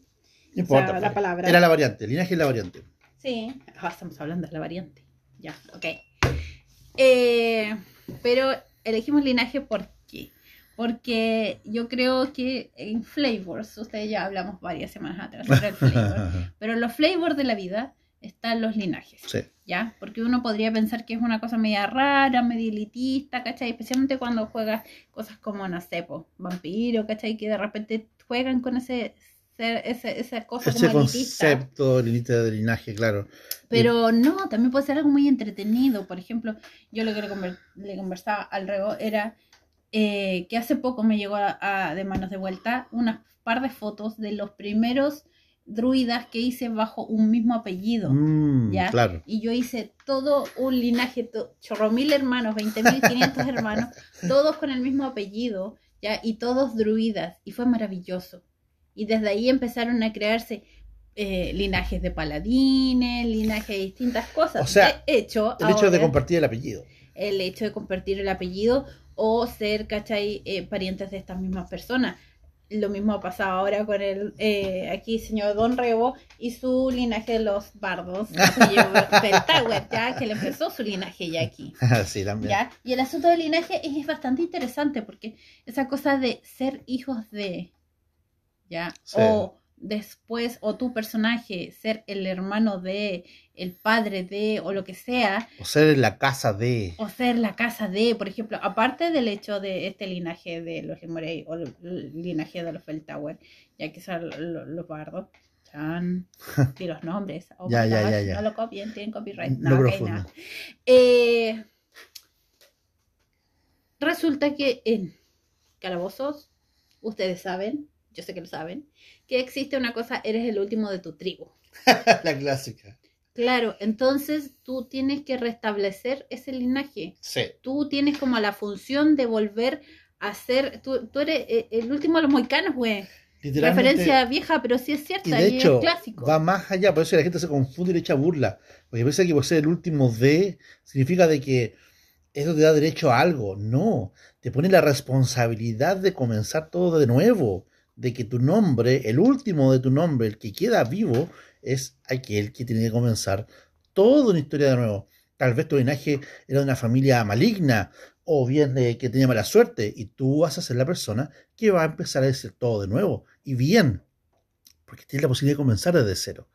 No importa. sea, la pues. palabra. Era la variante. Linaje es la variante. Sí, ah, estamos hablando de la variante. Ya, ok. Eh, pero elegimos linaje ¿por qué? Porque yo creo que en flavors, ustedes ya hablamos varias semanas atrás sobre el flavor, pero en los flavors de la vida están los linajes. sí. ¿Ya? Porque uno podría pensar que es una cosa media rara, medio elitista, ¿cachai? Especialmente cuando juegas cosas como, no sé, po, vampiro, ¿cachai? Que de repente juegan con ese, ese esa cosa Ese como elitista. concepto límite de linaje, claro. Pero no, también puede ser algo muy entretenido. Por ejemplo, yo lo que le, conver- le conversaba al Rego era eh, que hace poco me llegó a, a- de manos de vuelta unas par de fotos de los primeros druidas que hice bajo un mismo apellido. Mm, ¿ya? Claro. Y yo hice todo un linaje, chorro mil hermanos, 20.500 hermanos, todos con el mismo apellido, ¿ya? Y todos druidas. Y fue maravilloso. Y desde ahí empezaron a crearse eh, linajes de paladines, linajes de distintas cosas. O sea, de hecho, El hecho de compartir el apellido. el hecho de compartir el apellido o ser, ¿cachai? Eh, parientes de estas mismas personas. Lo mismo ha pasado ahora con el eh, aquí señor Don Rebo y su linaje de los bardos, Tower, ya que le empezó su linaje ya aquí. sí, también. ¿ya? Y el asunto del linaje es, es bastante interesante porque esa cosa de ser hijos de, ¿ya? Sí. O después, o tu personaje ser el hermano de, el padre de, o lo que sea, O ser la casa de. o ser la casa de, por ejemplo, aparte del hecho de este linaje de los Limorey o el linaje de los Feltower, ya que son lo- lo- los bardos, chan. Y los nombres. Oh Ya, ya, ya, ya. No lo copien, tienen copyright. No No, ok, profundo. nada. Eh, resulta que en calabozos, ustedes saben, yo sé que lo saben, que existe una cosa, eres el último de tu tribu. la clásica. Claro, entonces tú tienes que restablecer ese linaje. Sí. Tú tienes como la función de volver a ser, tú, tú eres eh, el último de los moicanos, güey. Referencia vieja, pero sí es cierta, Y y, de hecho, es clásico. va más allá, por eso la gente se confunde y le echa burla. Porque piensa que por ser el último de, significa de que eso te da derecho a algo. No, te pone la responsabilidad de comenzar todo de nuevo. De que tu nombre, el último de tu nombre, el que queda vivo, es aquel que tiene que comenzar toda una historia de nuevo. Tal vez tu linaje era de una familia maligna o bien que tenía mala suerte y tú vas a ser la persona que va a empezar a decir todo de nuevo y bien porque tienes la posibilidad de comenzar desde cero.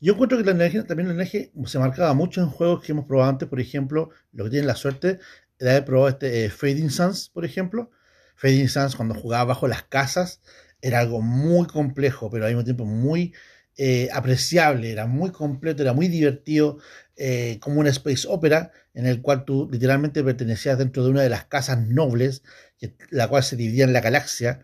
Yo encuentro que la linaje, también el linaje se marcaba mucho en juegos que hemos probado antes, por ejemplo, lo que tienen la suerte de haber probado este eh, Fading Suns, por ejemplo. Fading Suns, cuando jugaba bajo las casas, era algo muy complejo, pero al mismo tiempo muy eh, apreciable, era muy completo, era muy divertido, eh, como una space opera, en el cual tú literalmente pertenecías dentro de una de las casas nobles, que- la cual se dividía en la galaxia,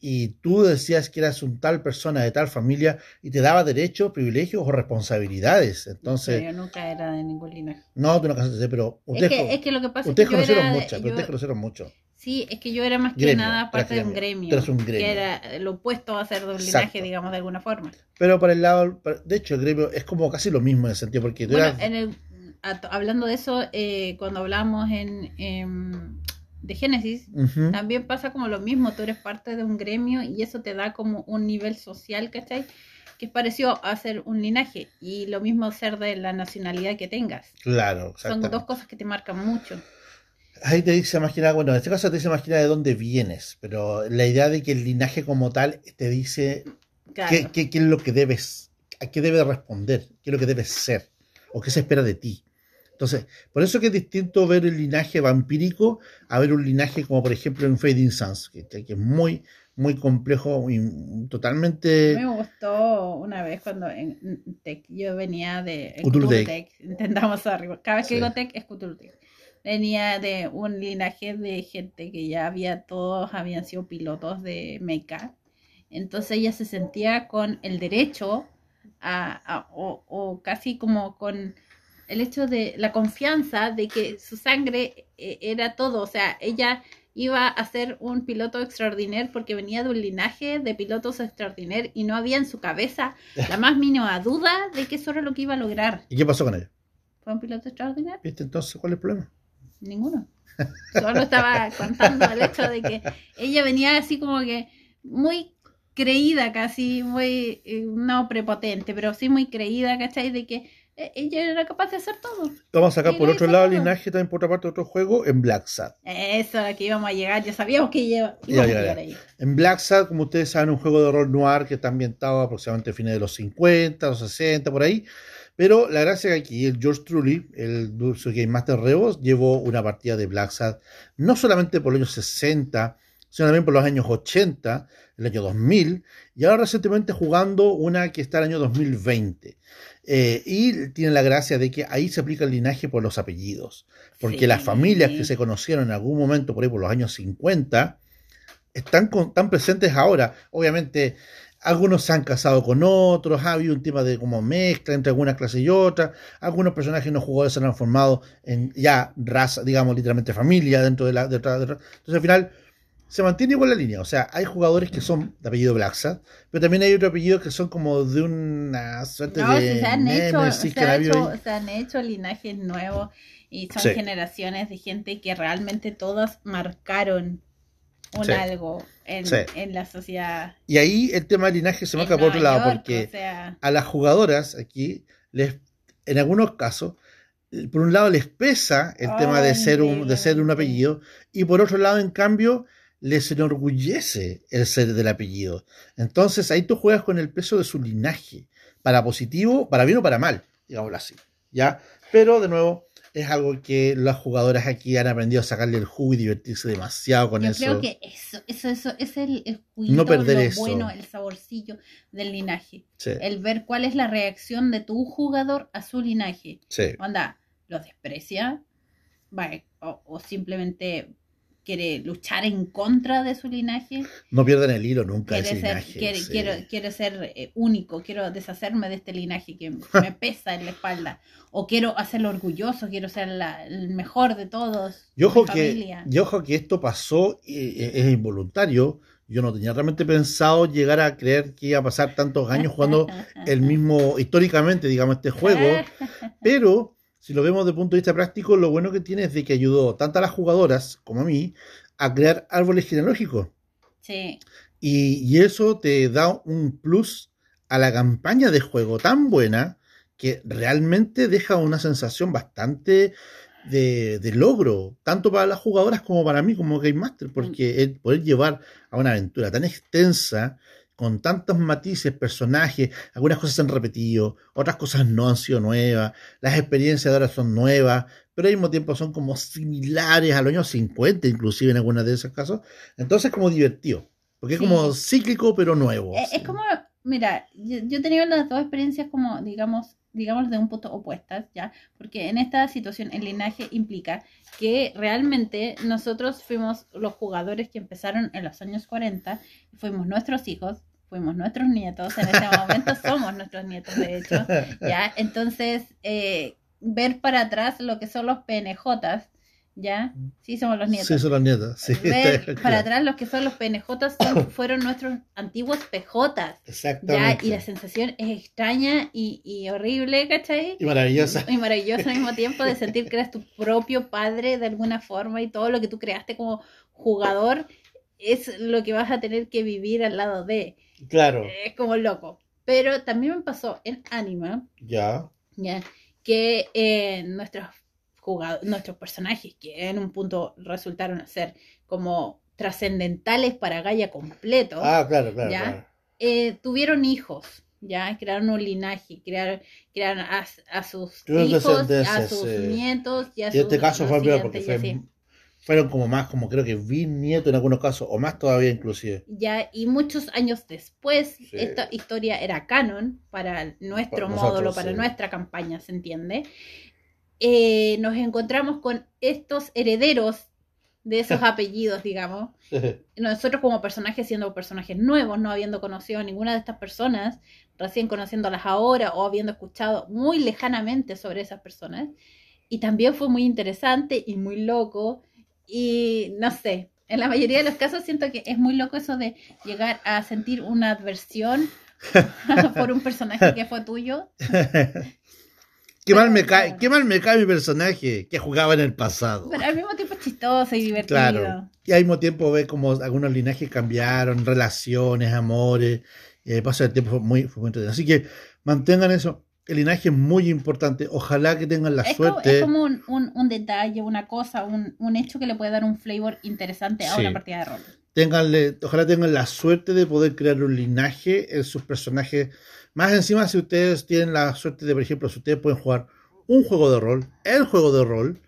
y tú decías que eras un tal persona de tal familia y te daba derechos, privilegios o responsabilidades. Entonces, yo nunca era de ningún linaje. no, tú no casaste, pero Es ustedes, que, es que lo que pasa ustedes es que yo conocieron era de- muchas, pero ustedes conocieron mucho. Sí, es que yo era más que Gremio, nada parte de un gremio. Un. Que era lo opuesto a ser de un Exacto. linaje, digamos, de alguna forma. Pero para el lado, de hecho, el gremio es como casi lo mismo en el sentido, porque tú Bueno, eras... en el, a- hablando de eso, eh, cuando hablamos en, em, de Génesis, también pasa como lo mismo. Tú eres parte de un gremio y eso te da como un nivel social, ¿cachai? Que es parecido a ser un linaje. Y lo mismo ser de la nacionalidad que tengas. Claro, Son dos cosas que te marcan mucho. Ahí te dice más que nada, bueno, en este caso te dice más que nada de dónde vienes, pero la idea de que el linaje como tal te dice Claro. qué, qué- qué es lo que debes, a qué debes responder, qué es lo que debes ser, o qué se espera de ti. Entonces, por eso que es distinto ver el linaje vampírico a ver un linaje como por ejemplo en Fading Suns, que, que es muy, muy complejo y totalmente... Me gustó una vez cuando en en Tech yo venía de Cthulhu. Tech, intentamos arriba. Cada vez que Sí. digo Tech es Cthulhu Tech. Venía de un linaje de gente que ya había todos habían sido pilotos de mecha. Entonces ella se sentía con el derecho a, a- o, o casi como con el hecho de la confianza de que su sangre eh, era todo. O sea, ella iba a ser un piloto extraordinario porque venía de un linaje de pilotos extraordinarios y no había en su cabeza la más mínima duda de que eso era lo que iba a lograr. ¿Y qué pasó con ella? ¿Fue un piloto extraordinario? ¿Viste entonces cuál es el problema? Ninguno. Solo estaba contando el hecho de que ella venía así como que muy creída casi, muy, eh, no prepotente, pero sí muy creída, ¿cachai? De que eh, ella era capaz de hacer todo. Vamos a sacar por otro lado el linaje, también por otra parte otro juego, en Black Sad. Eso era que íbamos a llegar, ya sabíamos que iba- Ya, ya, a llegar ya. ahí. En Black Sad, como ustedes saben, un juego de rol noir que está ambientado aproximadamente a fines de los 50, los 60, por ahí. Pero la gracia es que aquí el George Truly, el Dulce Game Master Rebos, llevó una partida de Black Sad no solamente por los años 60, sino también por los años 80, el año 2000, y ahora recientemente jugando una que está en el año 2020. Eh, y tiene la gracia de que ahí se aplica el linaje por los apellidos, porque Sí. las familias que se conocieron en algún momento por ahí por los años 50 están, con- están presentes ahora. Obviamente, algunos se han casado con otros, ha habido un tema de como mezcla entre algunas clases y otras, algunos personajes no jugadores se han formado en ya raza, digamos literalmente familia dentro de la... de otra- de otra- Entonces al final se mantiene igual la línea, o sea, hay jugadores que son de apellido Blacksad, pero también hay otros apellidos que son como de una suerte No, de se han hecho, se, que ha ha habido hecho- se han hecho linajes nuevos y son Sí. generaciones de gente que realmente todas marcaron un Sí. algo en, Sí. en la sociedad. Y ahí el tema del linaje se marca por otro lado, porque... o sea, a las jugadoras aquí, les, en algunos casos, por un lado les pesa el tema de ser, un, de ser un apellido, y por otro lado, en cambio, les enorgullece el ser del apellido. Entonces ahí tú juegas con el peso de su linaje, para positivo, para bien o para mal, digámoslo así. ¿ya? Pero de nuevo, es algo que las jugadoras aquí han aprendido a sacarle el jugo y divertirse demasiado con Yo eso. creo que eso, eso, eso es el, el juguito, No perder lo eso. bueno, el saborcillo del linaje. Sí, El ver cuál es la reacción de tu jugador a su linaje. sí. Onda, ¿lo desprecia? Va, o, o simplemente quiere luchar en contra de su linaje. No pierdan el hilo nunca Quiere ese ser, linaje, quiere, sí. quiero, quiero ser eh, único, quiero deshacerme de este linaje que me pesa en la espalda. O quiero hacerlo orgulloso, quiero ser la- el mejor de todos. Y ojo, que, familia. y ojo que esto pasó, y- y es involuntario. Yo no tenía realmente pensado llegar a creer que iba a pasar tantos años jugando el mismo, históricamente, digamos, este juego. Pero, si lo vemos desde el punto de vista práctico, lo bueno que tiene es de que ayudó tanto a las jugadoras como a mí a crear árboles genealógicos. Sí, Y, y eso te da un plus a la campaña de juego tan buena que realmente deja una sensación bastante de, de logro, tanto para las jugadoras como para mí como Game Master, porque el poder llevar a una aventura tan extensa, con tantos matices, personajes, algunas cosas se han repetido, otras cosas no han sido nuevas, las experiencias de ahora son nuevas, pero al mismo tiempo son como similares a los años 50, inclusive en algunos de esos casos. Entonces, como divertido. Porque es como cíclico, pero nuevo. Es, es como, mira, yo, yo he tenido las dos experiencias como, digamos, digamos de un punto opuestas, ¿ya? Porque en esta situación el linaje implica que realmente nosotros fuimos los jugadores que empezaron en los años 40, fuimos nuestros hijos, fuimos nuestros nietos, en ese momento somos nuestros nietos, de hecho, ¿ya? Entonces, eh, ver para atrás lo que son los PNJs, ¿ya? Sí, somos los nietos. Sí, son los nietos. Sí, ver está para atrás los que son los son- fueron nuestros antiguos. Ya, Exactamente. y la sensación es extraña y, y horrible, ¿cachai? Y maravillosa. Y maravillosa al mismo tiempo de sentir que eres tu propio padre de alguna forma y todo lo que tú creaste como jugador es lo que vas a tener que vivir al lado de. Claro. Es como loco. Pero también me pasó en Anima, Ya. ¿ya? que eh, nuestros nuestros personajes, que en un punto resultaron ser como trascendentales para Gaia completo, Ah, claro, claro. ¿Ya? claro. eh, tuvieron hijos, ya crearon un linaje, crearon, crearon a, a sus hijos, a sus sí. nietos y a Y en sus este caso fue peor porque fue- fueron como más, como creo que bisnieto en algunos casos, o más todavía inclusive. Ya, y muchos años después, Sí. esta historia era canon para nuestro Para nosotros, módulo, para sí. nuestra campaña, ¿se entiende? Eh, nos encontramos con estos herederos de esos apellidos, digamos. Nosotros como personajes, siendo personajes nuevos, no habiendo conocido a ninguna de estas personas, recién conociéndolas ahora o habiendo escuchado muy lejanamente sobre esas personas. Y también fue muy interesante y muy loco. Y no sé, en la mayoría de los casos siento que es muy loco eso de llegar a sentir una adversión por un personaje que fue tuyo. Qué mal me cae, qué mal me cae mi personaje que jugaba en el pasado. Pero al mismo tiempo es chistoso y divertido. Claro. Y al mismo tiempo ve como algunos linajes cambiaron, relaciones, amores. Y el paso del tiempo fue muy, fue muy entretenido. Así que mantengan eso. El linaje es muy importante. Ojalá que tengan la Es como, suerte. es como un, un- un detalle, una cosa, un, un hecho que le puede dar un flavor interesante a Sí. una partida de rol. Ténganle, ojalá tengan la suerte de poder crear un linaje en sus personajes. Más encima, si ustedes tienen la suerte de, por ejemplo, si ustedes pueden jugar un juego de rol, el juego de rol,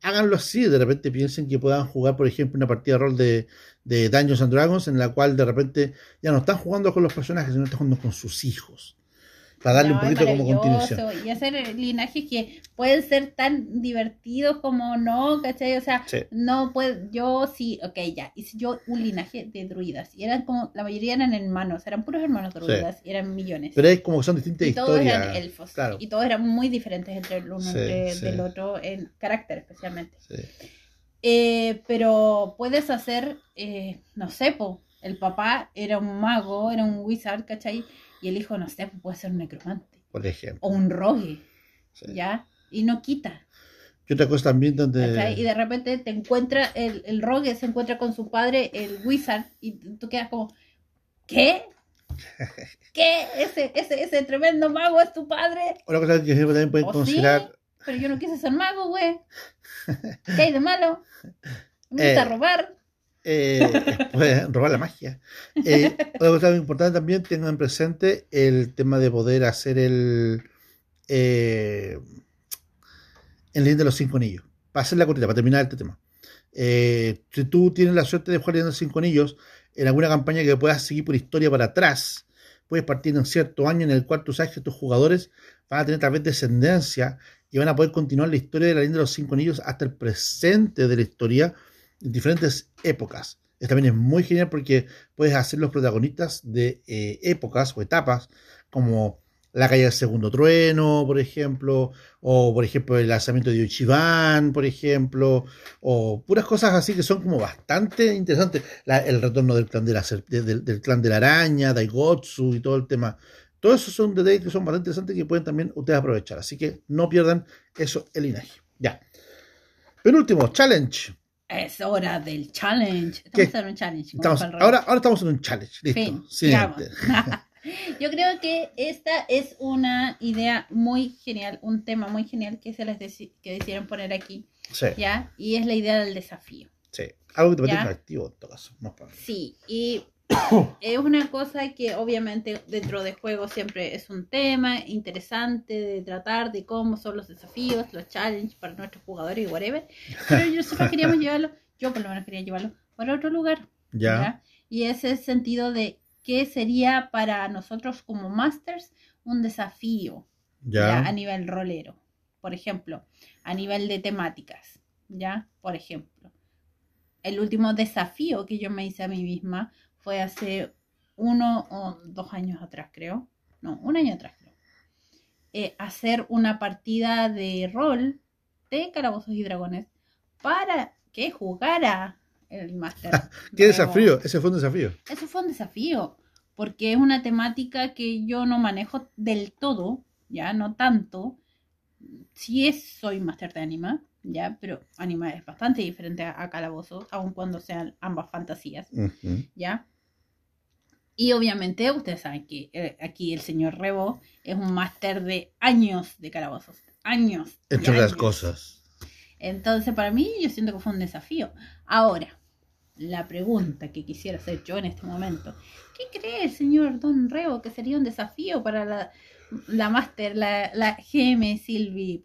háganlo así. De repente piensen que puedan jugar, por ejemplo, una partida de rol de, de Dungeons and Dragons, en la cual de repente ya no están jugando con los personajes, sino están jugando con sus hijos. Para darle No, un poquito como continuación. Y hacer linajes que pueden ser tan divertidos como no, ¿cachai? O sea, Sí. no puede, yo sí, ok, ya, hice yo un linaje de druidas. Y eran como, la mayoría eran hermanos, eran puros hermanos druidas, y eran millones. Pero es como que son distintas y todos historias. eran elfos. Claro. Y todos eran muy diferentes entre el uno Sí, entre- del otro, en carácter especialmente. Eh, pero puedes hacer, eh, no sé, po, el papá era un mago, era un wizard, ¿cachai? Y el hijo, no sé, puede ser un necromante Por ejemplo. o un rogue, Sí. ¿ya? Y no quita, Y otra cosa también donde. ¿cachai? Y de repente te encuentra, el, el rogue se encuentra con su padre, el wizard, y tú quedas como, ¿qué? ¿Qué? ¿Ese, ese, ese tremendo mago es tu padre? Otra cosa que también pueden ¿O considerar. sí? Pero yo no quise ser mago, güey. ¿Qué hay de malo? Me gusta Eh, robar. Eh, robar la magia. Eh, otra cosa muy importante también, tengan presente el tema de poder hacer el. eh, en Leyenda de los Cinco Anillos. Para hacer la cortita, para terminar este tema. Eh, si tú tienes la suerte de jugar de los Cinco Anillos en alguna campaña que puedas seguir por historia para atrás, puedes partir en cierto año en el cual tú sabes que tus jugadores van a tener tal vez descendencia y van a poder continuar la historia de la leyenda de los cinco anillos hasta el presente de la historia en diferentes épocas. Esto también es muy genial porque puedes hacer los protagonistas de eh, épocas o etapas como la calle del segundo trueno, por ejemplo, o por ejemplo el lanzamiento de Uchiban, por ejemplo, o puras cosas así que son como bastante interesantes. el retorno del clan de la, del, del clan de la araña, Daigotsu y todo el tema todos esos son detalles que son bastante interesantes que pueden también ustedes aprovechar. Así que no pierdan eso el linaje. Ya. Penúltimo, challenge. Es hora del challenge. Estamos en un challenge. ahora, ahora estamos en un challenge. Listo. Yo creo que esta es una idea muy genial, un tema muy genial que se les que decidieron poner aquí. Sí. ¿Ya? Y es la idea del desafío. Sí. Algo que te parece activo en todo caso. sí. Y es una cosa que obviamente dentro de juego siempre es un tema interesante de tratar de cómo son los desafíos, los challenges para nuestros jugadores y whatever. Pero nosotros queríamos llevarlo, yo por lo menos quería llevarlo para otro lugar. Ya. Y ese sentido de qué sería para nosotros como masters un desafío ya. a nivel rolero. Por ejemplo, a nivel de temáticas. ¿Ya? Por ejemplo. El último desafío que yo me hice a mí misma fue hace uno o dos años atrás, creo. No, un año atrás, creo. Eh, hacer una partida de rol de Calabozos y Dragones para que jugara el máster. ¿Qué desafío? Ese fue un desafío. Eso fue un desafío, porque es una temática que yo no manejo del todo, ya no tanto. Sí es, soy máster de anima, ya, pero anima es bastante diferente a, Calabozos, aun cuando sean ambas fantasías, ya. Y obviamente ustedes saben que eh, aquí el señor Rebo es un máster de años de calabozos. Años. Entre las cosas. Entonces, para mí, yo siento que fue un desafío. Ahora, la pregunta que quisiera hacer yo en este momento: ¿qué cree el señor Don Rebo que sería un desafío para la, la máster, la, la GM Silvi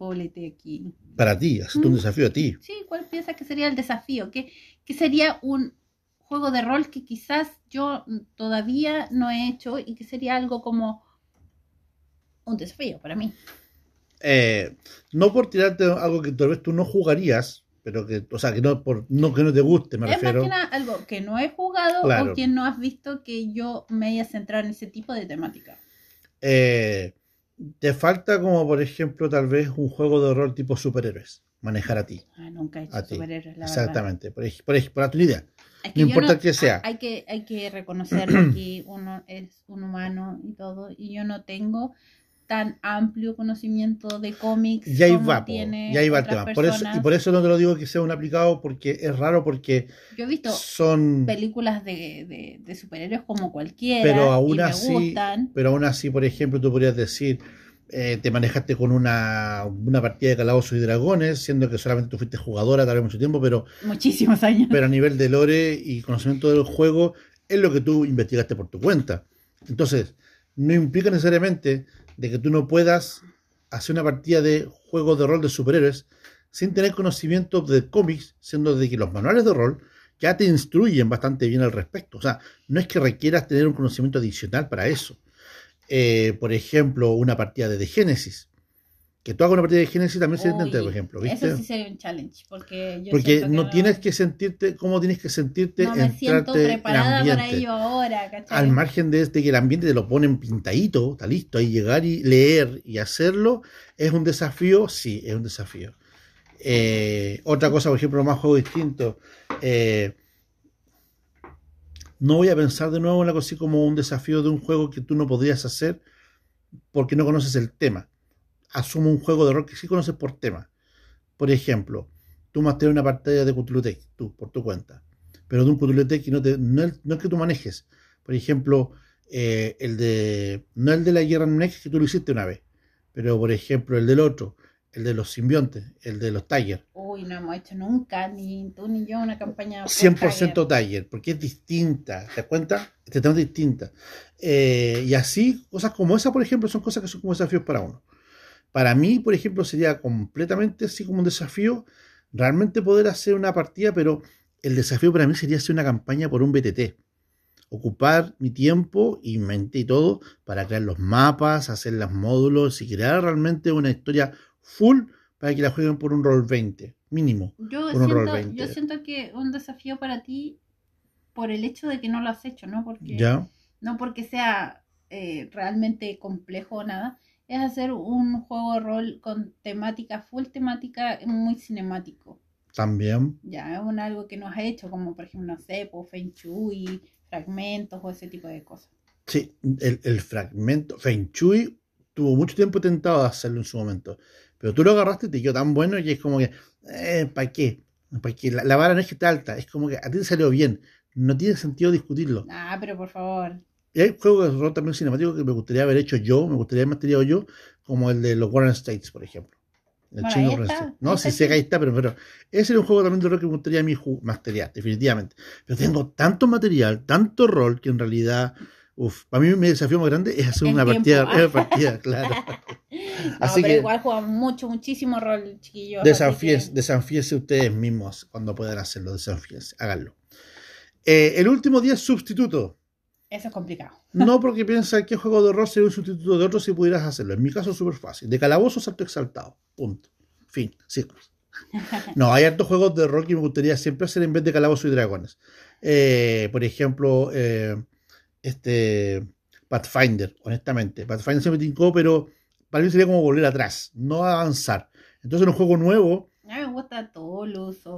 aquí? Para ti, hace un mm. desafío a ti. Sí, ¿cuál piensa que sería el desafío? ¿Qué, qué sería un juego de rol que quizás yo todavía no he hecho y que sería algo como un desafío para mí. Eh, no por tirarte algo que tal vez tú no jugarías, pero que, o sea, que no, por, no, que no te guste, me refiero. Es más que nada algo que no he jugado o que no has visto que yo me haya centrado en ese tipo de temática. Eh, te falta como, por ejemplo, tal vez un juego de rol tipo superhéroes, manejar a ti. Ah, nunca he hecho superhéroes, la Exactamente, Por, por, por, tu idea no importa que sea. Hay que, hay que reconocer que uno es un humano y todo, y yo no tengo tan amplio conocimiento de cómics. Ya ahí va, tiene ya ahí va el tema. Por eso, y por eso no te lo digo que sea un aplicado, porque es raro, porque yo he visto son películas de, de, superhéroes como cualquiera. Pero aún así, pero aún así, por ejemplo, tú podrías decir eh, te manejaste con una, una partida de calabozos y dragones, siendo que solamente tú fuiste jugadora tal vez mucho tiempo, pero... Muchísimos años. Pero a nivel de lore y conocimiento del juego, es lo que tú investigaste por tu cuenta. Entonces, no implica necesariamente de que tú no puedas hacer una partida de juego de rol de superhéroes sin tener conocimiento de cómics, siendo de que los manuales de rol ya te instruyen bastante bien al respecto. O sea, no es que requieras tener un conocimiento adicional para eso. Eh, por ejemplo, una partida de, Génesis. Que tú hagas una partida de Génesis también se intenta, por ejemplo. ¿viste? Eso sí sería un challenge. Porque, yo porque no, tienes que sentirte, ¿cómo tienes que sentirte? No me siento preparada para ello ahora, Al margen de, este que el ambiente te lo ponen pintadito, está listo, ahí llegar y leer y hacerlo, ¿es un desafío? Sí, es un desafío. Eh, otra cosa, por ejemplo, más juego distinto. Eh, no voy a pensar de nuevo en algo así como un desafío de un juego que tú no podrías hacer porque no conoces el tema. Asumo un juego de rol que sí conoces por tema. Por ejemplo, tú tener una partida de Cthulhu tú, por tu cuenta. Pero de un Cthulhu y no, te, no, es, que tú manejes. Por ejemplo, eh, el de. No el de la guerra Next que tú lo hiciste una vez. Pero por ejemplo, el del otro el de los simbiontes, el de los Tiger. Uy, no hemos hecho nunca, ni tú ni yo, una campaña. 100% Tiger. porque es distinta, ¿te das cuenta? Este tema es distinta. Eh, y así, cosas como esa, por ejemplo, son cosas que son como desafíos para uno. Para mí, por ejemplo, sería completamente así como un desafío realmente poder hacer una partida, pero el desafío para mí sería hacer una campaña por un BTT. Ocupar mi tiempo y mente y todo para crear los mapas, hacer los módulos y crear realmente una historia full para que la jueguen por un rol 20, mínimo. Yo, por siento, rol 20. yo siento que un desafío para ti por el hecho de que no lo has hecho, ¿no? Porque, ¿Ya? No porque sea eh, realmente complejo o nada, es hacer un juego de rol con temática, full temática, muy cinemático. También. Ya, es un algo que no has hecho, como por ejemplo, no sé, pues, Feng Shui, fragmentos o ese tipo de cosas. Sí, el, el fragmento. Feng Shui tuvo mucho tiempo tentado de hacerlo en su momento. Pero tú lo agarraste y te quedó tan bueno que es como que, eh, ¿para qué? ¿Para qué? La, la vara no es que está alta, es como que a ti te salió bien. No tiene sentido discutirlo. Ah, pero por favor. Y hay juegos de rol también cinemáticos que me gustaría haber hecho yo, me gustaría haber materiado yo, como el de los Warren States, por ejemplo. El Bueno, chino está. No, si que ahí está, pero, pero ese era un juego también de rol que me gustaría a mí masterear, definitivamente. Pero tengo tanto material, tanto rol, que en realidad, uff, para mí mi desafío más grande es hacer El una tiempo, partida, ah. partida, claro. No, Así pero que- igual juegan mucho, muchísimo rol, chiquillos. Desafíes, que- desafíense ustedes mismos cuando puedan hacerlo, desafíense, háganlo. Eh, el último día es sustituto. Eso es complicado. No porque piensa que juego de rol sería un sustituto de otro si pudieras hacerlo. En mi caso es súper fácil. De calabozo salto exaltado. Punto. Fin. Círculos. No, hay hartos juegos de rol que me gustaría siempre hacer en vez de calabozo y dragones. Eh, por ejemplo, eh, este Pathfinder, honestamente. Pathfinder se me tincó, pero para mí sería como volver atrás, no avanzar. Entonces en un juego nuevo, gusta Tolus o.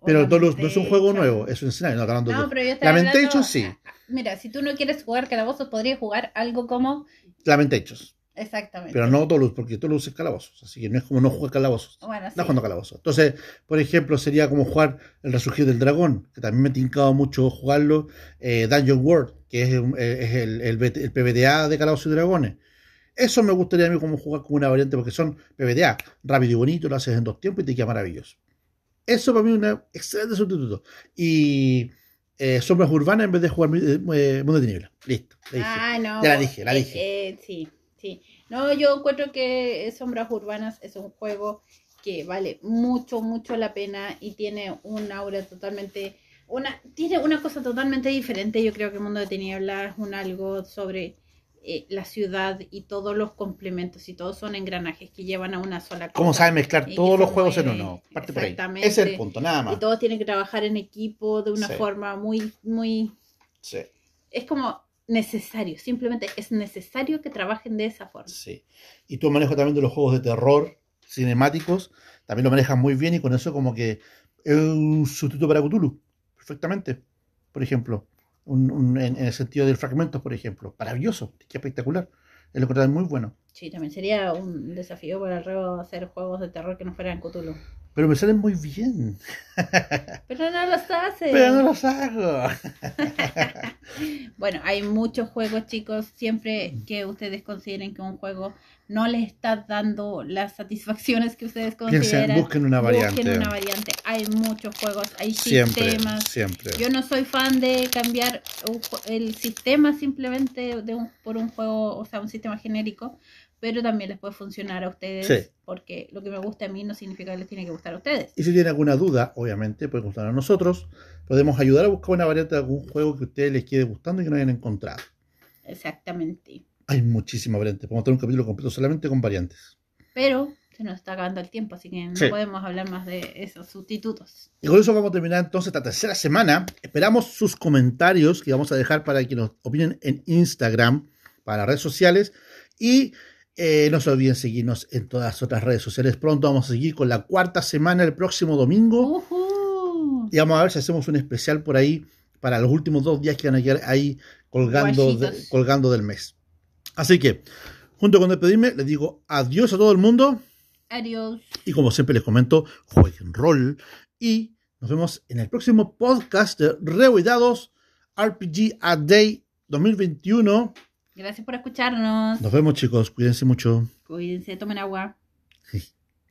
o pero Tolus no es un juego nuevo, es un escenario. No, hablando No, pero yo estaba Lamentation hablando- sí. Mira, si tú no quieres jugar calabozos, podrías jugar algo como. Lamentation. Exactamente. Pero no Tolus, porque Tolus es calabozos. Así que no es como no jugar calabozos. Bueno, sí. Está jugando calabozos. Entonces, por ejemplo, sería como jugar El Resurgir del Dragón, que también me ha tincado mucho jugarlo. eh, Dungeon World, que es, eh, es el, el, el PBTA de Calabozos y Dragones. Eso me gustaría a mí como jugar como una variante, porque son PBTA, rápido y bonito, lo haces en dos tiempos y te queda maravilloso. Eso para mí es un excelente sustituto. Y eh, Sombras Urbanas en vez de jugar eh, Mundo de Tinieblas. Listo. Ah, no. Ya la dije, la eh, dije. eh, sí, sí. No, yo encuentro que Sombras Urbanas es un juego que vale mucho, mucho la pena y tiene un aura totalmente. Una, tiene una cosa totalmente diferente. Yo creo que Mundo de Tinieblas es un algo sobre eh, la ciudad y todos los complementos y todos son engranajes que llevan a una sola cosa. ¿Cómo saben mezclar todos los juegos en uno? Parte por ahí. Exactamente. Ese es el punto, nada más. Y todos tienen que trabajar en equipo de una Sí. forma muy, muy Sí. es como necesario, simplemente es necesario que trabajen de esa forma. Sí. Y tu manejo también de los juegos de terror cinemáticos, también lo manejas muy bien y con eso como que es un sustituto para Cthulhu, perfectamente. Por ejemplo, un- un- en, el sentido del fragmentos, por ejemplo. Maravilloso, qué espectacular. Que es muy bueno. Sí, también sería un desafío para el Reo hacer juegos de terror que no fueran Cthulhu. Pero me salen muy bien. Pero no los hace. Pero no los hago. Bueno, hay muchos juegos, chicos. Siempre que ustedes consideren que un juego no les está dando las satisfacciones que ustedes Piensen, consideran, busquen una variante. busquen una variante. Hay muchos juegos, hay Siempre, sistemas. siempre. Yo no soy fan de cambiar el sistema simplemente de un, por un juego, o sea, un sistema genérico, pero también les puede funcionar a ustedes, Sí. porque lo que me gusta a mí no significa que les tiene que gustar a ustedes. Y si tienen alguna duda, obviamente, pueden consultar a nosotros. Podemos ayudar a buscar una variante de algún juego que a ustedes les quede gustando y que no hayan encontrado. Exactamente. Hay muchísimas variantes. Podemos tener un capítulo completo solamente con variantes. Pero se nos está acabando el tiempo, así que no Sí. podemos hablar más de esos sustitutos. Y con eso vamos a terminar entonces esta tercera semana. Esperamos sus comentarios que vamos a dejar para que nos opinen en Instagram, para las redes sociales. Y eh, no se olviden seguirnos en todas las otras redes sociales. Pronto vamos a seguir con la cuarta semana el próximo domingo. Y vamos a ver si hacemos un especial por ahí para los últimos dos días que van a quedar ahí colgando, de- Guayitos. colgando del mes. Así que, junto con despedirme, les digo adiós a todo el mundo. Adiós. Y como siempre les comento, jueguen rol. Y nos vemos en el próximo podcast de Rehuidados RPG A Day 2021. Gracias por escucharnos. Nos vemos chicos, cuídense mucho. Cuídense, tomen agua.